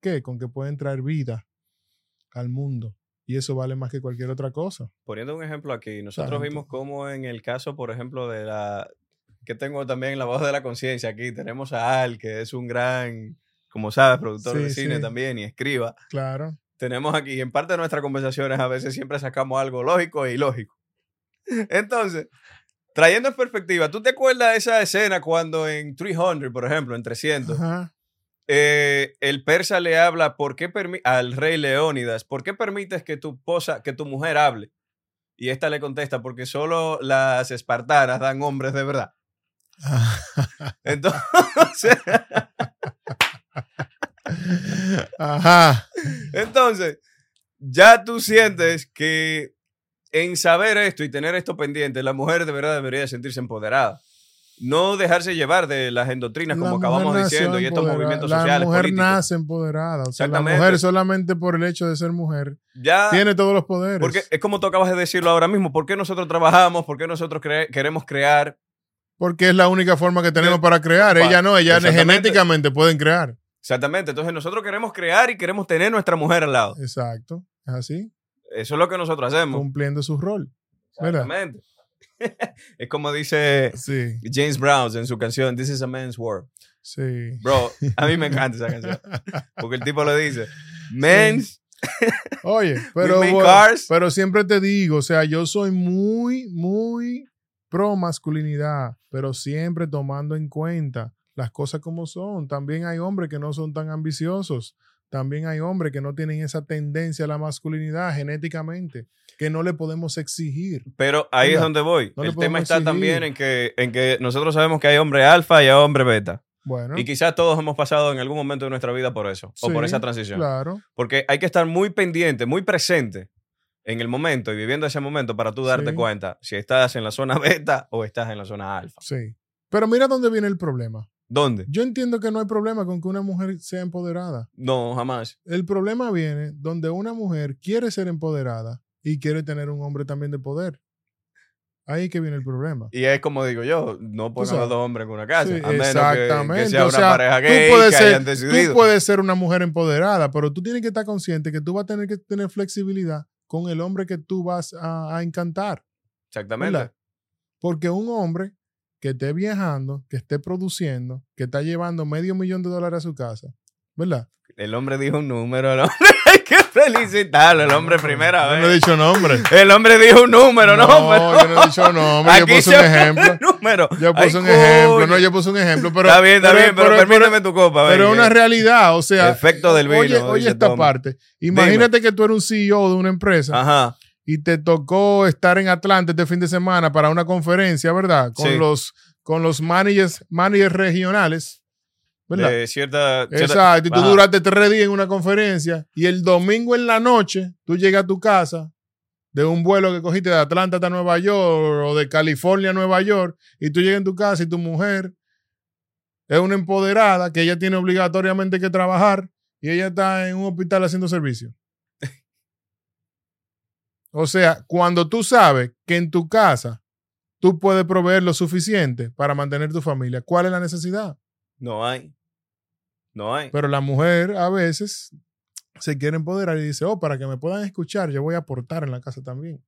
¿Qué? Con que pueden traer vida al mundo. Y eso vale más que cualquier otra cosa.
Poniendo un ejemplo aquí, nosotros vimos cómo en el caso, por ejemplo, de la que tengo también la voz de la conciencia aquí, tenemos a Al, que es un gran, como sabes, productor de cine
sí.
también y escriba.
Claro.
Tenemos aquí, en parte de nuestras conversaciones, a veces siempre sacamos algo lógico e ilógico. Entonces, trayendo en perspectiva, ¿tú te acuerdas de esa escena cuando en 300, por ejemplo, en 300,
Ajá.
Eh, el persa le habla ¿por qué al rey Leónidas, ¿por qué permites que tu esposa, que tu mujer hable? Y esta le contesta, porque solo las espartanas dan hombres de verdad. Entonces,
Ajá.
entonces, ya tú sientes que en saber esto y tener esto pendiente, la mujer de verdad debería sentirse empoderada. No dejarse llevar de las endoctrinas, como
La
acabamos
mujer
diciendo, y estos movimientos
La
sociales.
mujer
políticos.
nace empoderada. O sea, la
Exactamente.
mujer solamente por el hecho de ser mujer
Ya,
tiene todos los poderes.
porque es como tú acabas de decirlo ahora mismo, ¿por qué nosotros trabajamos? ¿Por qué nosotros cre- queremos crear?
Porque es la única forma que tenemos
De-
para crear. Ella no,
Exactamente.
genéticamente pueden crear.
Exactamente, entonces nosotros queremos crear y queremos tener nuestra mujer al lado.
Exacto. Es así.
Eso es lo que nosotros hacemos.
Cumpliendo su rol. ¿verdad?
Es como dice
Sí,
James Brown en su canción This is a Man's World.
sí.
Bro, a mí me encanta esa canción. Porque el tipo le dice, Men's,
Oye, pero,
make
bueno,
cars.
pero siempre te digo, o sea, yo soy muy, muy pro masculinidad, pero siempre tomando en cuenta las cosas como son. También hay hombres que no son tan ambiciosos. También hay hombres que no tienen esa tendencia a la masculinidad genéticamente, que no le podemos exigir.
Pero ahí es donde voy.
no
el tema está también en que, en que nosotros sabemos que hay hombre alfa y hay hombre beta.
Bueno,
Y quizás todos hemos pasado en algún momento de nuestra vida por eso, o por esa transición.
Claro.
Porque hay que estar muy pendiente, muy presente en el momento y viviendo ese momento para tú darte
Sí.
cuenta si estás en la zona beta o estás en la zona alfa.
Sí. Pero mira dónde viene el problema.
¿Dónde?
Yo entiendo que no hay problema con que una mujer sea empoderada.
No, jamás.
El problema viene donde una mujer quiere ser empoderada y quiere tener un hombre también de poder. Ahí que viene el problema.
Y es como digo yo, no pongan los dos hombres en una casa,
Sí,
a menos que- que,
exactamente.
sea
O
una
sea,
pareja
tú puedes
que
ser-
hayan decidido.
Tú puedes ser una mujer empoderada, pero tú tienes que estar consciente que tú vas a tener que tener flexibilidad con el hombre que tú vas a, a encantar.
Exactamente.
¿verdad? Porque un hombre que esté viajando, que esté produciendo, que está llevando medio millón de dólares a su casa, ¿verdad?
El hombre dijo un número, el hombre hay que felicitarlo, el hombre primera
Yo
vez.
no he dicho nombre.
El hombre dijo un número, no, pero-
yo no he dicho nombre. Yo
Aquí
puse
se
un ejemplo.
número.
Yo
Ay,
puse un ejemplo. No, yo puse un ejemplo. Pero,
está bien, está bien, pero,
pero-
permíteme tu copa.
pero es una realidad. O sea,
Efecto del vino,
oye, esta parte. Imagínate que tú eres un CEO de una empresa
Ajá.
Y te tocó estar en Atlanta este fin de semana para una conferencia, ¿verdad? Con
Sí.
los con los managers, managers regionales, ¿verdad?
De cierta,
Exacto, y tú
Ajá.
duraste tres días en una conferencia y el domingo en la noche tú llegas a tu casa de un vuelo que cogiste de Atlanta hasta Nueva York o de California a Nueva York y tú llegas en tu casa y tu mujer es una empoderada que ella tiene obligatoriamente que trabajar y ella está en un hospital haciendo servicio. O sea, cuando tú sabes que en tu casa tú puedes proveer lo suficiente para mantener tu familia, ¿cuál es la necesidad?
No hay. No hay.
Pero la mujer a veces se quiere empoderar y dice, oh, para que me puedan escuchar, yo voy a aportar en la casa también.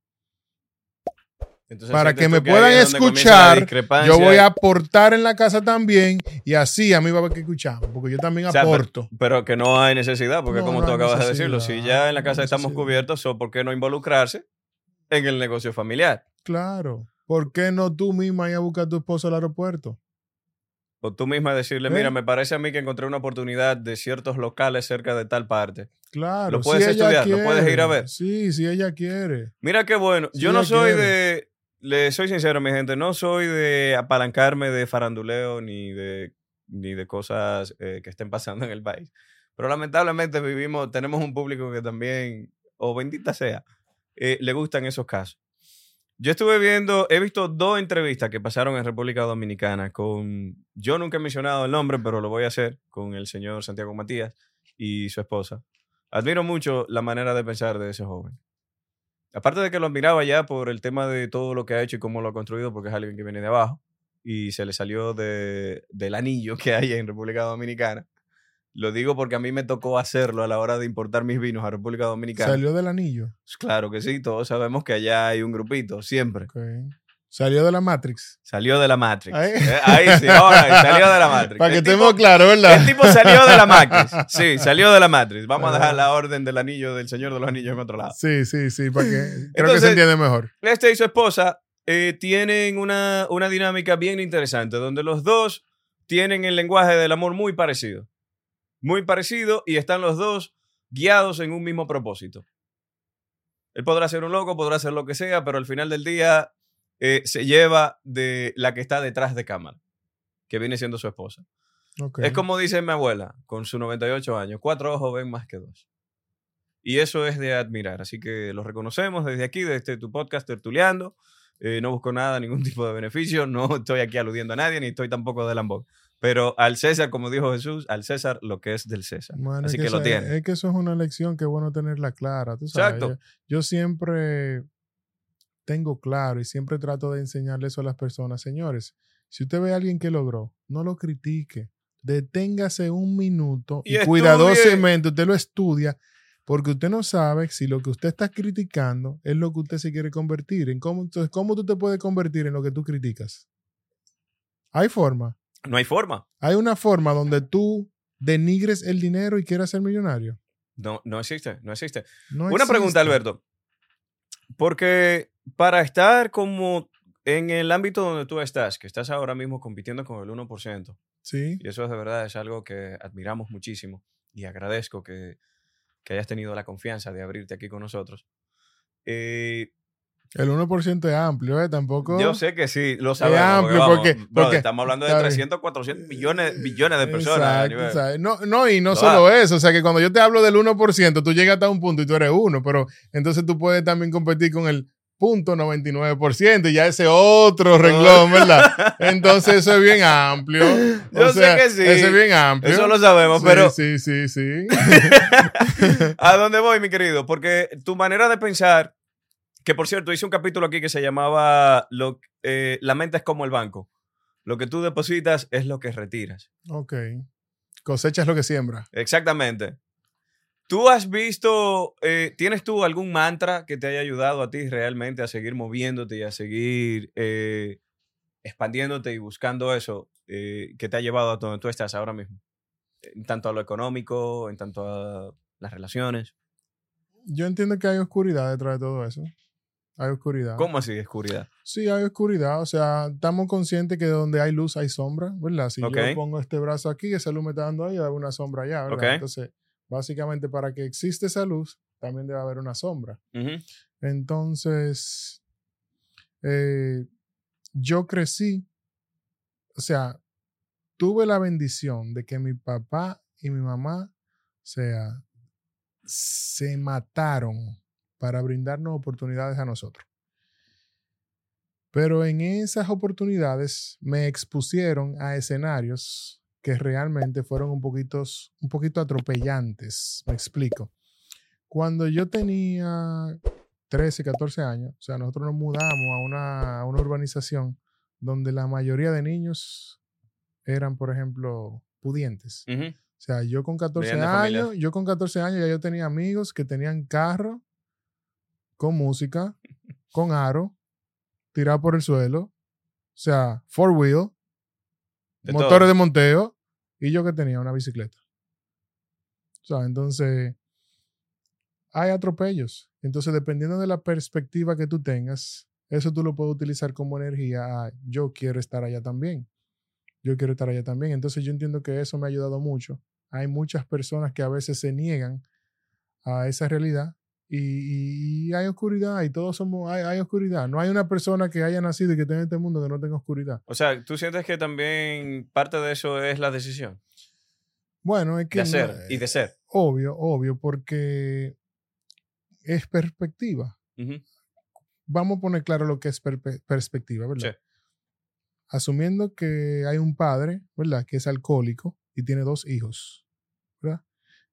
Entonces,
para que me puedan escuchar, Yo voy a aportar en la casa también y así a mí va a haber que escucharme, porque yo también
O sea, pero-
aporto.
Pero que no hay necesidad, porque
No,
como
no
tú acabas de decirlo, si ya en la
no
casa estamos cubiertos, so, ¿por qué no involucrarse en el negocio familiar?
Claro. ¿Por qué no tú misma ir a buscar a tu esposo al aeropuerto?
O tú misma decirle,
¿Eh?
mira, me parece a mí que encontré una oportunidad de ciertos locales cerca de tal parte.
Claro.
Lo puedes
si
estudiar, lo puedes ir a ver.
Sí, si ella quiere.
Mira qué bueno. Yo no soy
quiere.
de, le soy sincero, mi gente, no soy de apalancarme de faranduleo ni de, ni de cosas eh, que estén pasando en el país. Pero lamentablemente vivimos, tenemos un público que también, o bendita sea, eh, le gustan esos casos. Yo estuve viendo, he visto dos entrevistas que pasaron en República Dominicana con, yo nunca he mencionado el nombre, pero lo voy a hacer, con el señor Santiago Matías y su esposa. Admiro mucho la manera de pensar de ese joven. Aparte de que lo admiraba ya por el tema de todo lo que ha hecho y cómo lo ha construido, porque es alguien que viene de abajo y se le salió de, del anillo que hay en República Dominicana. Lo digo porque a mí me tocó hacerlo a la hora de importar mis vinos a República Dominicana.
Salió del anillo.
Claro que sí, todos sabemos que allá hay un grupito, siempre.
Salió de la Matrix.
Salió de la Matrix.
Ahí.
Eh, Ahí sí, ahora salió de la Matrix.
Para que
El
estemos claros, ¿verdad?
El tipo salió de la Matrix. Sí, salió de la Matrix. Vamos a dejar la orden del anillo del Señor de los Anillos en otro lado.
Sí, sí, sí, para que creo que se entiende mejor.
Este y su esposa eh, tienen una, una dinámica bien interesante, donde los dos tienen el lenguaje del amor muy parecido. Muy parecido y están los dos guiados en un mismo propósito. Él podrá ser un loco, podrá ser lo que sea, pero al final del día eh, se lleva de la que está detrás de cámara, que viene siendo su esposa.
Ok.
Es como dice mi abuela, con sus 98 años, cuatro ojos ven más que dos. Y eso es de admirar. Así que lo reconocemos desde aquí, desde tu podcast Tertuleando. Eh, no busco nada, ningún tipo de beneficio. No estoy aquí aludiendo a nadie, ni estoy tampoco de lambón. Pero al César, como dijo Jesús, al César lo que es del César.
Bueno,
Así
es
que, lo
eso-
tiene.
Es que eso es una lección que es bueno tenerla clara. Tú sabes,
Exacto.
Yo, yo siempre tengo claro y siempre trato de enseñarle eso a las personas. Señores, si usted ve a alguien que logró, no lo critique. Deténgase un minuto
Y
cuidadosamente usted lo estudia porque usted no sabe si lo que usted está criticando es lo que usted se quiere convertir. En cómo, entonces, ¿cómo tú te puedes convertir en lo que tú criticas? Hay forma.
No hay forma.
Hay una forma donde tú denigres el dinero y quieras ser millonario.
No, no existe, no existe.
No
Una pregunta. Alberto. Porque para estar como En el ámbito donde tú estás, que estás ahora mismo compitiendo con el 1%,
Sí.
y eso es de verdad es algo que admiramos muchísimo y agradezco que, que hayas tenido la confianza de abrirte aquí con nosotros. Eh,
El 1% es amplio, ¿eh? Tampoco.
yo sé que sí, lo sabemos.
amplio,
vamos,
porque-
brother,
porque-
estamos hablando de
está bien.
300, 400 millones, billones de personas.
Exacto. No, no, y no
Lo
solo eso. O sea, que cuando yo te hablo del 1%, tú llegas hasta un punto y tú eres uno, pero entonces tú puedes también competir con el 99% y ya ese otro renglón, ¿verdad? Entonces eso es bien amplio.
Yo
O
sé que sí.
Eso es bien amplio.
Eso lo sabemos,
Sí,
pero
Sí, sí, sí.
¿a dónde voy, mi querido? Porque tu manera de pensar, que por cierto, hice un capítulo aquí que se llamaba lo, eh, La mente es como el banco. Lo que tú depositas es lo que retiras.
ok. Cosecha es lo que siembra.
Exactamente. ¿Tú has visto, eh, tienes tú algún mantra que te haya ayudado a ti realmente a seguir moviéndote y a seguir eh, expandiéndote y buscando eso eh, que te ha llevado a donde tú estás ahora mismo? En tanto a lo económico, en tanto a las relaciones.
Yo entiendo que hay oscuridad detrás de todo eso. Hay oscuridad.
¿Cómo así, oscuridad?
Sí, hay oscuridad. O sea, estamos conscientes que donde hay luz hay sombra, ¿verdad? Si yo pongo este brazo aquí, esa luz me está dando ahí, hay una sombra allá, ¿verdad? Entonces, básicamente para que exista esa luz, también debe haber una sombra. Entonces, eh, yo crecí, o sea, tuve la bendición de que mi papá y mi mamá, o sea, se mataron para brindarnos oportunidades a nosotros. Pero en esas oportunidades me expusieron a escenarios que realmente fueron un poquito, un poquito atropellantes. Me explico. Cuando yo tenía 13, 14 años, o sea, nosotros nos mudamos a una, a una urbanización donde la mayoría de niños eran, por ejemplo, pudientes.
Ujú.
O sea, yo con 14
Venían de familias.
años, yo con 14 años ya yo tenía amigos que tenían carro con música, con aro, tirado por el suelo, o sea, four wheel,
De
motores
todo.
de monteo, y yo que tenía una bicicleta. O sea, entonces hay atropellos. Entonces, dependiendo de la perspectiva que tú tengas, eso tú lo puedes utilizar como energía. a, yo quiero estar allá también. Yo quiero estar allá también. Entonces, yo entiendo que eso me ha ayudado mucho. Hay muchas personas que a veces se niegan a esa realidad y, hay oscuridad y todos somos, hay, hay oscuridad. No hay una persona que haya nacido y que esté en este mundo que no tenga oscuridad.
O sea, ¿tú sientes que también parte de eso es la decisión
Bueno, es que
de
no-
hacer y de ser?
Obvio, obvio, porque es perspectiva. Vamos a poner claro lo que es perspectiva, ¿verdad?
Sí.
Asumiendo que hay un padre, ¿verdad? Que es alcohólico y tiene dos hijos, ¿verdad?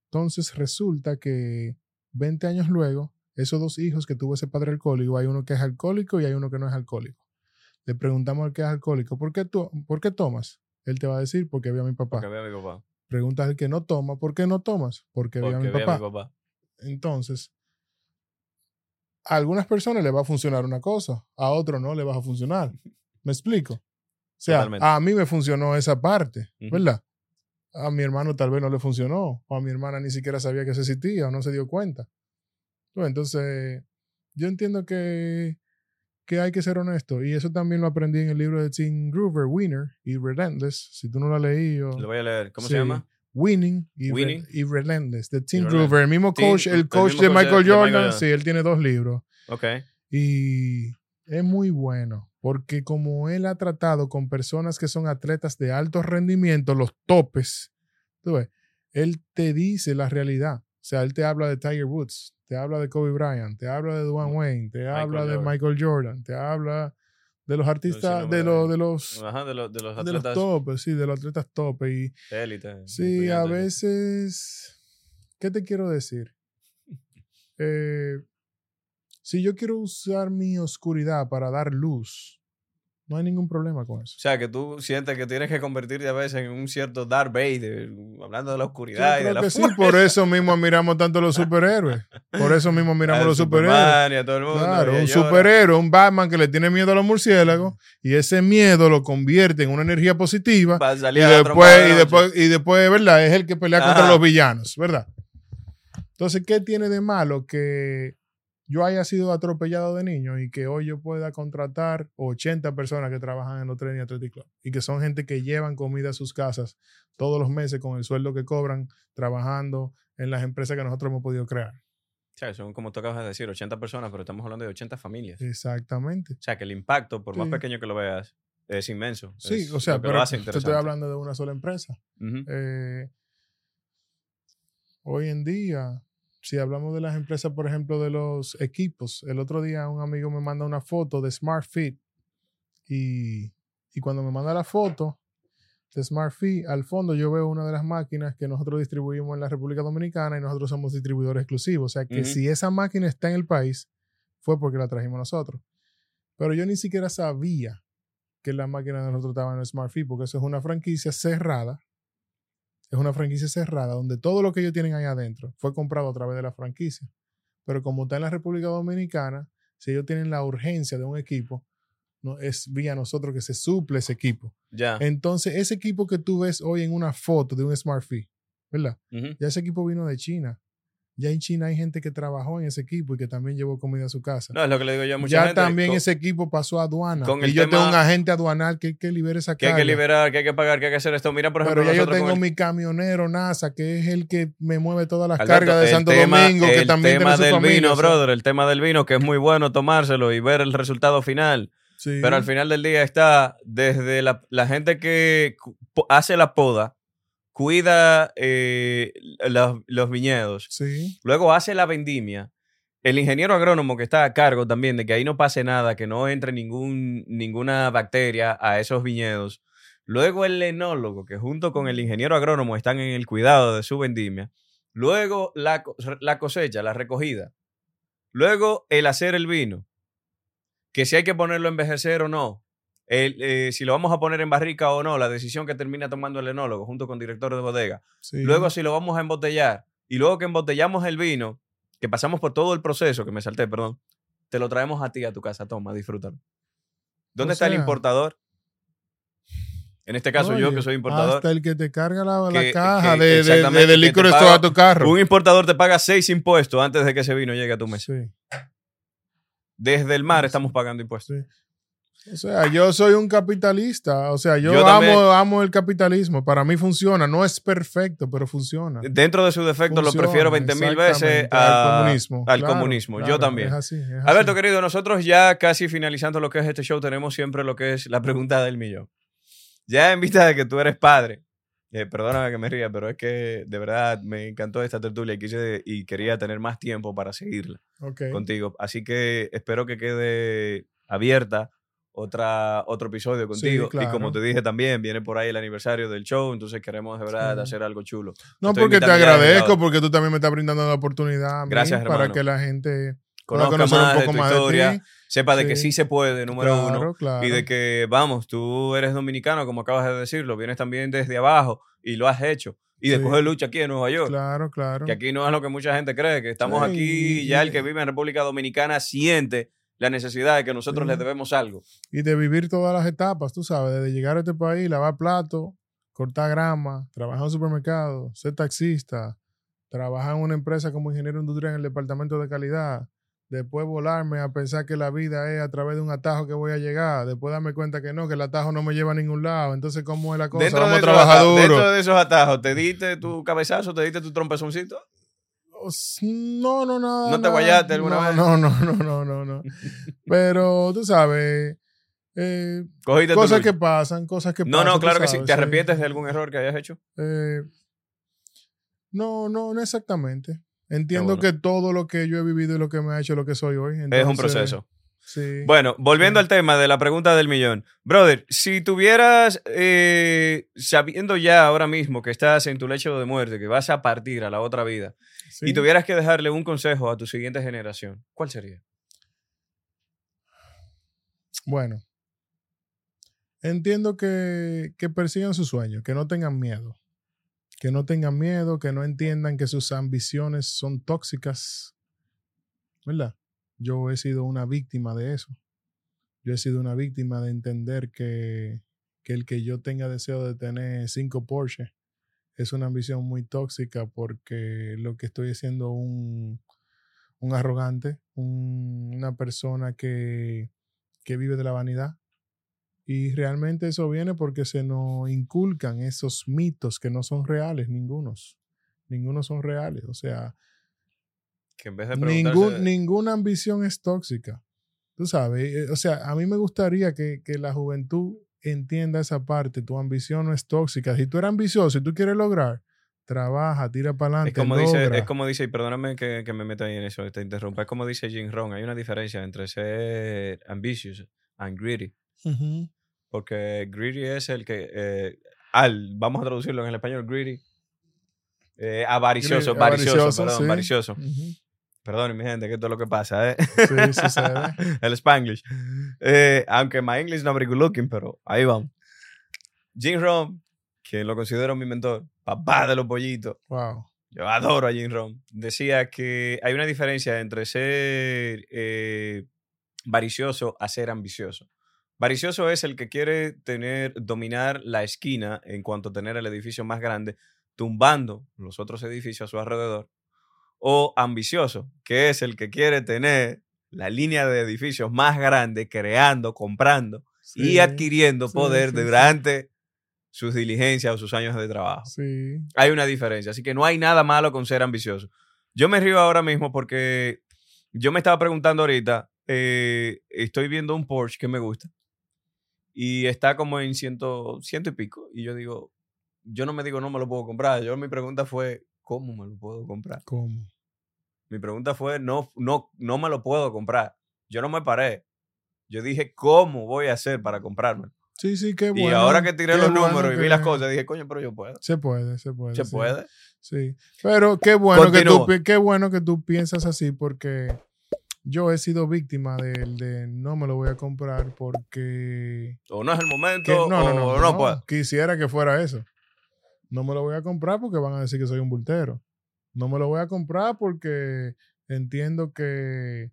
Entonces resulta que 20 años luego, esos dos hijos que tuvo ese padre alcohólico, hay uno que es alcohólico y hay uno que no es alcohólico. Le preguntamos al que es alcohólico, ¿por qué, tú, ¿por qué tomas? Él te va a decir, porque vio a mi papá.
Porque veo a mi papá.
Preguntas al que no toma, ¿por qué no tomas? Porque, vi a
Porque a
papá.
mi papá.
Entonces, a algunas personas le va a funcionar una cosa, a otros no le va a funcionar. ¿Me explico? O sea,
Totalmente.
a mí me funcionó esa parte. ¿verdad? A mi hermano tal vez no le funcionó, o a mi hermana ni siquiera sabía que eso existía o no se dio cuenta. Bueno, Entonces, yo entiendo que, que hay que ser honesto, y eso también lo aprendí en el libro de Tim Groover, Winner y Relentless. Si tú no lo has leído,
Lo voy a leer. ¿Cómo
Sí.
se llama?
Winning y, Re-
Winning.
y Relentless, de Tim. Groover, el mismo coach,
el
el coach
mismo
de
coach
Michael
de- de
Jordan,
Michael Jordan.
sí, él tiene dos libros
Ok.
y es muy bueno porque como él ha tratado con personas que son atletas de alto rendimiento, los topes, tú ves, él te dice la realidad. O sea, él te habla de Tiger Woods, te habla de Kobe Bryant, te habla de Dwayne Wayne, te habla de
Jordan.
Michael Jordan, te habla de los artistas, de, los,
de-
los
Ajá, de, los de los
de los
atletas
topes, sí, de los atletas topes. Y
élite.
Sí, a veces, ¿qué te quiero decir? Eh, si yo quiero usar mi oscuridad para dar luz, no hay ningún problema con eso.
O sea, que tú sientes que tienes que convertirte a veces en un cierto Darth Vader, hablando de la
Yo
oscuridad y de la
que sí, por eso mismo admiramos tanto a los superhéroes. Por eso mismo admiramos a los superhéroes.
Y a todo el mundo.
Claro,
y
un superhéroe, un Batman que le tiene miedo a los murciélagos y ese miedo lo convierte en una energía positiva
Para
y
salir a trompa
después,
de
y después, y después, ¿verdad? Es el que pelea contra los villanos, ¿verdad? Entonces, ¿qué tiene de malo? Que yo haya sido atropellado de niño y que hoy yo pueda contratar 80 personas que trabajan en los trenes Athletic Club y que son gente que llevan comida a sus casas todos los meses con el sueldo que cobran trabajando en las empresas que nosotros hemos podido crear.
O sea, son como tú acabas de decir, 80 personas, pero estamos hablando de 80 familias.
Exactamente.
O sea, que el impacto, por más pequeño que lo veas, es inmenso.
Sí,
Es
o sea, pero te estoy hablando de una sola empresa. Eh, hoy en día, si hablamos de las empresas, por ejemplo, de los equipos, el otro día un amigo me manda una foto de Smart Fit y, y cuando me manda la foto de Smart Fit, al fondo yo veo una de las máquinas que nosotros distribuimos en la República Dominicana y nosotros somos distribuidores exclusivos. O sea que si esa máquina está en el país, fue porque la trajimos nosotros. Pero yo ni siquiera sabía que la máquina de nosotros estaba en Smart Fit, porque eso es una franquicia cerrada. Es una franquicia cerrada donde todo lo que ellos tienen ahí adentro fue comprado a través de la franquicia. Pero como está en la República Dominicana, si ellos tienen la urgencia de un equipo, no, es vía nosotros que se suple ese equipo.
Ya.
Entonces, ese equipo que tú ves hoy en una foto de un Smart Fit, ¿verdad? Ya ese equipo vino de China. Ya en China hay gente que trabajó en ese equipo y que también llevó comida a su casa.
No, es lo que le digo yo a mucha
ya
gente.
también
con-
ese equipo pasó a aduana.
con
y
el
yo tengo
tema-
un agente aduanal que, que libere esa
que hay que
carga.
liberar, que hay que pagar, que hay que hacer esto. Mira, por ejemplo,
Pero ya yo tengo
el-
mi camionero NASA, que es el que me mueve todas las
Alberto,
cargas de
el
Santo
tema-
Domingo, que
el
también
tema
tiene su
del
familia,
vino,
o sea,
brother, el tema del vino, que es muy bueno tomárselo y ver el resultado final.
sí.
Pero al final del día está desde la, la gente que hace la poda, cuida eh, los, los viñedos,
Sí,
luego hace la vendimia. El ingeniero agrónomo que está a cargo también de que ahí no pase nada, que no entre ningún, ninguna bacteria a esos viñedos. Luego el enólogo, que junto con el ingeniero agrónomo están en el cuidado de su vendimia. Luego la, la cosecha, la recogida. Luego el hacer el vino. Que si hay que ponerlo a envejecer o no. El, eh, si lo vamos a poner en barrica o no. La decisión que termina tomando el enólogo junto con director de bodega.
sí.
Luego si lo vamos a embotellar. Y luego que embotellamos el vino, que pasamos por todo el proceso, que me salté, perdón, te lo traemos a ti a tu casa. Toma, disfrútalo. ¿Dónde
O
está el importador? En este caso yo, que soy importador.
Hasta el que te carga la, caja
que
de, de, de, licor a tu carro.
Un importador te paga seis impuestos antes de que ese vino llegue a tu mesa.
Sí,
Desde el mar estamos pagando impuestos.
sí. O sea, yo soy un capitalista. O sea, yo,
Yo también.
amo, amo el capitalismo. Para mí funciona. No es perfecto, pero funciona.
Dentro de su defecto lo prefiero 20 mil veces a-
al comunismo.
al
Claro,
comunismo. Yo también.
Es así, es
Alberto,
así.
querido, nosotros ya casi finalizando lo que es este show, tenemos siempre lo que es la pregunta del millón. Ya en vista de que tú eres padre, eh, perdóname que me ría, pero es que de verdad me encantó esta tertulia y, quise, y quería tener más tiempo para seguirla contigo. Así que espero que quede abierta otra, otro episodio contigo. Y
claro.
como te dije también, viene por ahí el aniversario del show, entonces queremos de verdad
Sí.
hacer algo chulo.
No,
Estoy
porque te agradezco, porque tú también me estás brindando la oportunidad a mí
Gracias,
para que la gente
Conozca más
un
de
poco
tu
más
historia,
de
sepa de que
Sí.
se puede, número
Claro,
uno.
claro.
Y de que, vamos, tú eres dominicano, como acabas de decirlo, vienes también desde abajo y lo has hecho. Y de
Sí.
coger lucha aquí en Nueva York.
Claro, claro.
Que aquí no es lo que mucha gente cree, que estamos
Sí,
aquí, ya el que vive en República Dominicana siente la necesidad de que nosotros
Sí.
le debemos algo.
Y de vivir todas las etapas, tú sabes, desde llegar a este país, lavar plato, cortar grama, trabajar en un supermercado, ser taxista, trabajar en una empresa como ingeniero industrial en el departamento de calidad, después volarme a pensar que la vida es a través de un atajo que voy a llegar, después darme cuenta que no, que el atajo no me lleva a ningún lado, entonces ¿cómo es la cosa?
Dentro,
Vamos
de
a
esos
trabajar
atajos,
duro.
dentro de esos atajos, ¿te diste tu cabezazo, te diste tu trompezoncito?
No, no, nada.
¿No te guayaste alguna
no,
vez?
No, no, no, no, no, no. Pero tú sabes, eh, cosas que pasan, cosas que
No,
pasan.
no,
tú
claro que sí. ¿Te arrepientes de algún error que hayas hecho?
Eh, no, no, no exactamente. Entiendo
bueno.
que todo lo que yo he vivido y lo que me ha hecho lo que soy hoy.
es un proceso.
Sí.
Bueno, volviendo
Sí.
al tema de la pregunta del millón. Brother, si tuvieras, eh, sabiendo ya ahora mismo que estás en tu lecho de muerte, que vas a partir a la otra vida,
sí.
y tuvieras que dejarle un consejo a tu siguiente generación, ¿cuál sería?
Bueno. Entiendo que, que persigan sus sueños, que no tengan miedo. Que no tengan miedo, que no entiendan que sus ambiciones son tóxicas. ¿Verdad? Yo he sido una víctima de eso. Yo he sido una víctima de entender que, que el que yo tenga deseo de tener cinco Porsche es una ambición muy tóxica porque lo que estoy haciendo un, un arrogante, un- una persona que, que vive de la vanidad. Y realmente eso viene porque se nos inculcan esos mitos que no son reales, ningunos. Ningunos son reales. O sea,
Que en vez de
ningún, ninguna ambición es tóxica. Tú sabes, eh, o sea, a mí me gustaría que, que la juventud entienda esa parte. Tu ambición no es tóxica. Si tú eres ambicioso y tú quieres lograr, trabaja, tira para
Es
adelante.
como, dice,
logra.
es como dice, y perdóname que, que me meta ahí en eso, te interrumpa, es como dice Jim Rohn, hay una diferencia entre ser ambitious and greedy,
Ujú.
porque greedy es el que, eh, al, vamos a traducirlo en el español, greedy, eh, avaricioso,
Greedy,
varicioso,
avaricioso,
perdón,
sí.
varicioso.
Ujú.
Perdón, mi gente, que esto es lo que pasa, ¿eh?
Sí, sucede.
el Spanglish. Eh, aunque my English no very good looking, pero ahí vamos. Jim Rohn, quien lo considero mi mentor, papá de los pollitos,
Wow.
yo adoro a Jim Rohn, decía que hay una diferencia entre ser eh, varicioso a ser ambicioso. Varicioso es el que quiere tener, dominar la esquina en cuanto a tener el edificio más grande, tumbando los otros edificios a su alrededor. O ambicioso, que es el que quiere tener la línea de edificios más grande, creando, comprando y adquiriendo
sí,
poder
sí,
durante sus diligencias o sus años de trabajo. Hay una diferencia, así que no hay nada malo con ser ambicioso. Yo me río ahora mismo porque yo me estaba preguntando ahorita, eh, estoy viendo un Porsche que me gusta y está como en ciento, ciento y pico. Y yo digo, yo no me digo no me lo puedo comprar. Yo mi pregunta fue, ¿cómo me lo puedo comprar?
¿Cómo?
Mi pregunta fue, no, no, no me lo puedo comprar. Yo no me paré. Yo dije, ¿cómo voy a hacer para comprármelo?
Sí, sí, qué
y
bueno.
ahora que tiré los
bueno
números y vi
que-
las cosas, dije, coño, pero yo puedo.
Se puede, se puede.
Se
sí.
puede.
Sí. Pero qué bueno, que tú,
Continúa.
pi- qué bueno que tú piensas así porque yo he sido víctima del de no me lo voy a comprar porque
O no es el momento,
que- no, no,
o
no,
no,
no,
puedo.
Quisiera que fuera eso. No me lo voy a comprar porque van a decir que soy un bultero. No me lo voy a comprar porque entiendo que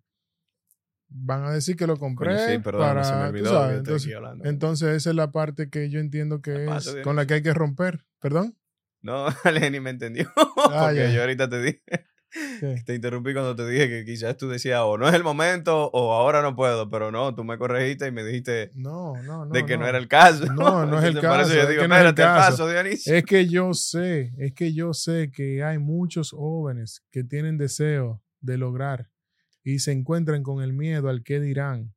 van a decir que lo compré
Coño, sí, perdón,
para,
se me olvidó.
sabes, entonces, esa es la parte que yo entiendo que
¿Qué
es con la que hay que romper. ¿Perdón?
No, Lenny me entendió.
Ah,
porque yo ahorita te dije,
¿Qué?
te interrumpí cuando te dije que quizás tú decías o no es el momento o ahora no puedo, pero no, tú me corregiste y me dijiste
No, no, no.
de que no. era el caso.
No, no es el caso,
yo
es
digo,
que no es el caso.
paso.
Es que yo sé, es que yo sé que hay muchos jóvenes que tienen deseo de lograr y se encuentran con el miedo al qué dirán.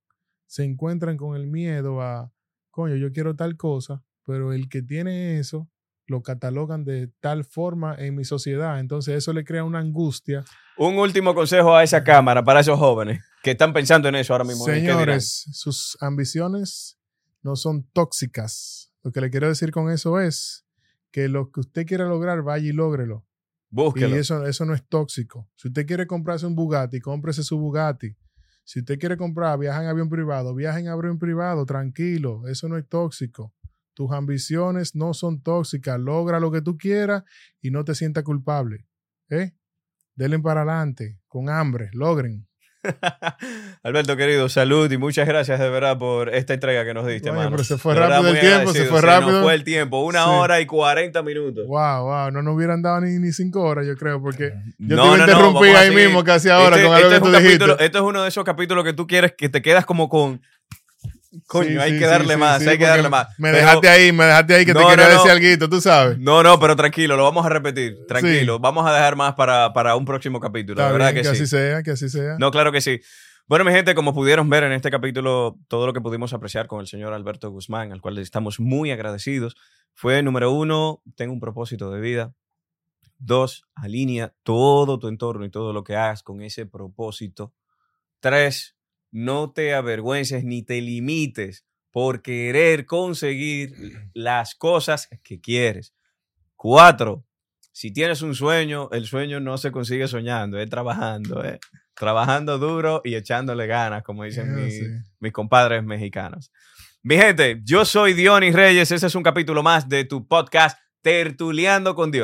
Se encuentran con el miedo a, coño, yo quiero tal cosa, pero el que tiene eso lo catalogan de tal forma en mi sociedad. Entonces eso le crea una angustia.
Un último consejo a esa cámara para esos jóvenes que están pensando en eso ahora mismo.
Señores, sus ambiciones no son tóxicas. Lo que le quiero decir con eso es que lo que usted quiera lograr, vaya y lógrelo.
búsquelo.
Y eso, eso no es tóxico. Si usted quiere comprarse un Bugatti, cómprese su Bugatti. Si usted quiere comprar, viaja en avión privado, viaja en avión privado, tranquilo. Eso no es tóxico. Tus ambiciones no son tóxicas. Logra lo que tú quieras y no te sientas culpable. ¿Eh? Denle para adelante, con hambre, logren.
Alberto, querido, salud y muchas gracias de verdad por esta entrega que nos diste,
Oye,
mano.
pero se fue
De verdad,
rápido el tiempo, se fue rápido.
fue el tiempo, una
Sí.
hora y 40 minutos.
Wow, wow. No nos hubieran dado ni, ni cinco horas, yo creo, porque yo
No,
te
no, a
ahí mismo casi ahora
Este-
con algo
este
que tú dijiste.
capítulo- esto es uno de esos capítulos que tú quieres que te quedas como con. Coño,
Sí,
hay que darle
sí,
más,
sí,
hay que darle más.
Me
Pero-
dejaste ahí, me dejaste ahí que
No,
te quería
no,
decir algo, tú sabes.
No, no, pero tranquilo, lo vamos a repetir. Tranquilo, vamos a dejar más para, para un próximo capítulo.
Está
la verdad
bien,
que,
que
sí.
así sea, que así sea.
No, claro que sí. Bueno, mi gente, como pudieron ver en este capítulo, todo lo que pudimos apreciar con el señor Alberto Guzmán, al cual le estamos muy agradecidos, fue número uno, tengo un propósito de vida. Dos, alinea todo tu entorno y todo lo que hagas con ese propósito. Tres, no te avergüences ni te limites por querer conseguir las cosas que quieres. Cuatro, si tienes un sueño, el sueño no se consigue soñando, es trabajando, eh. trabajando duro y echándole ganas, como dicen mi-
sí.
mis compadres mexicanos. Mi gente, yo soy Dionis Reyes, ese es un capítulo más de tu podcast Tertuleando con Dios.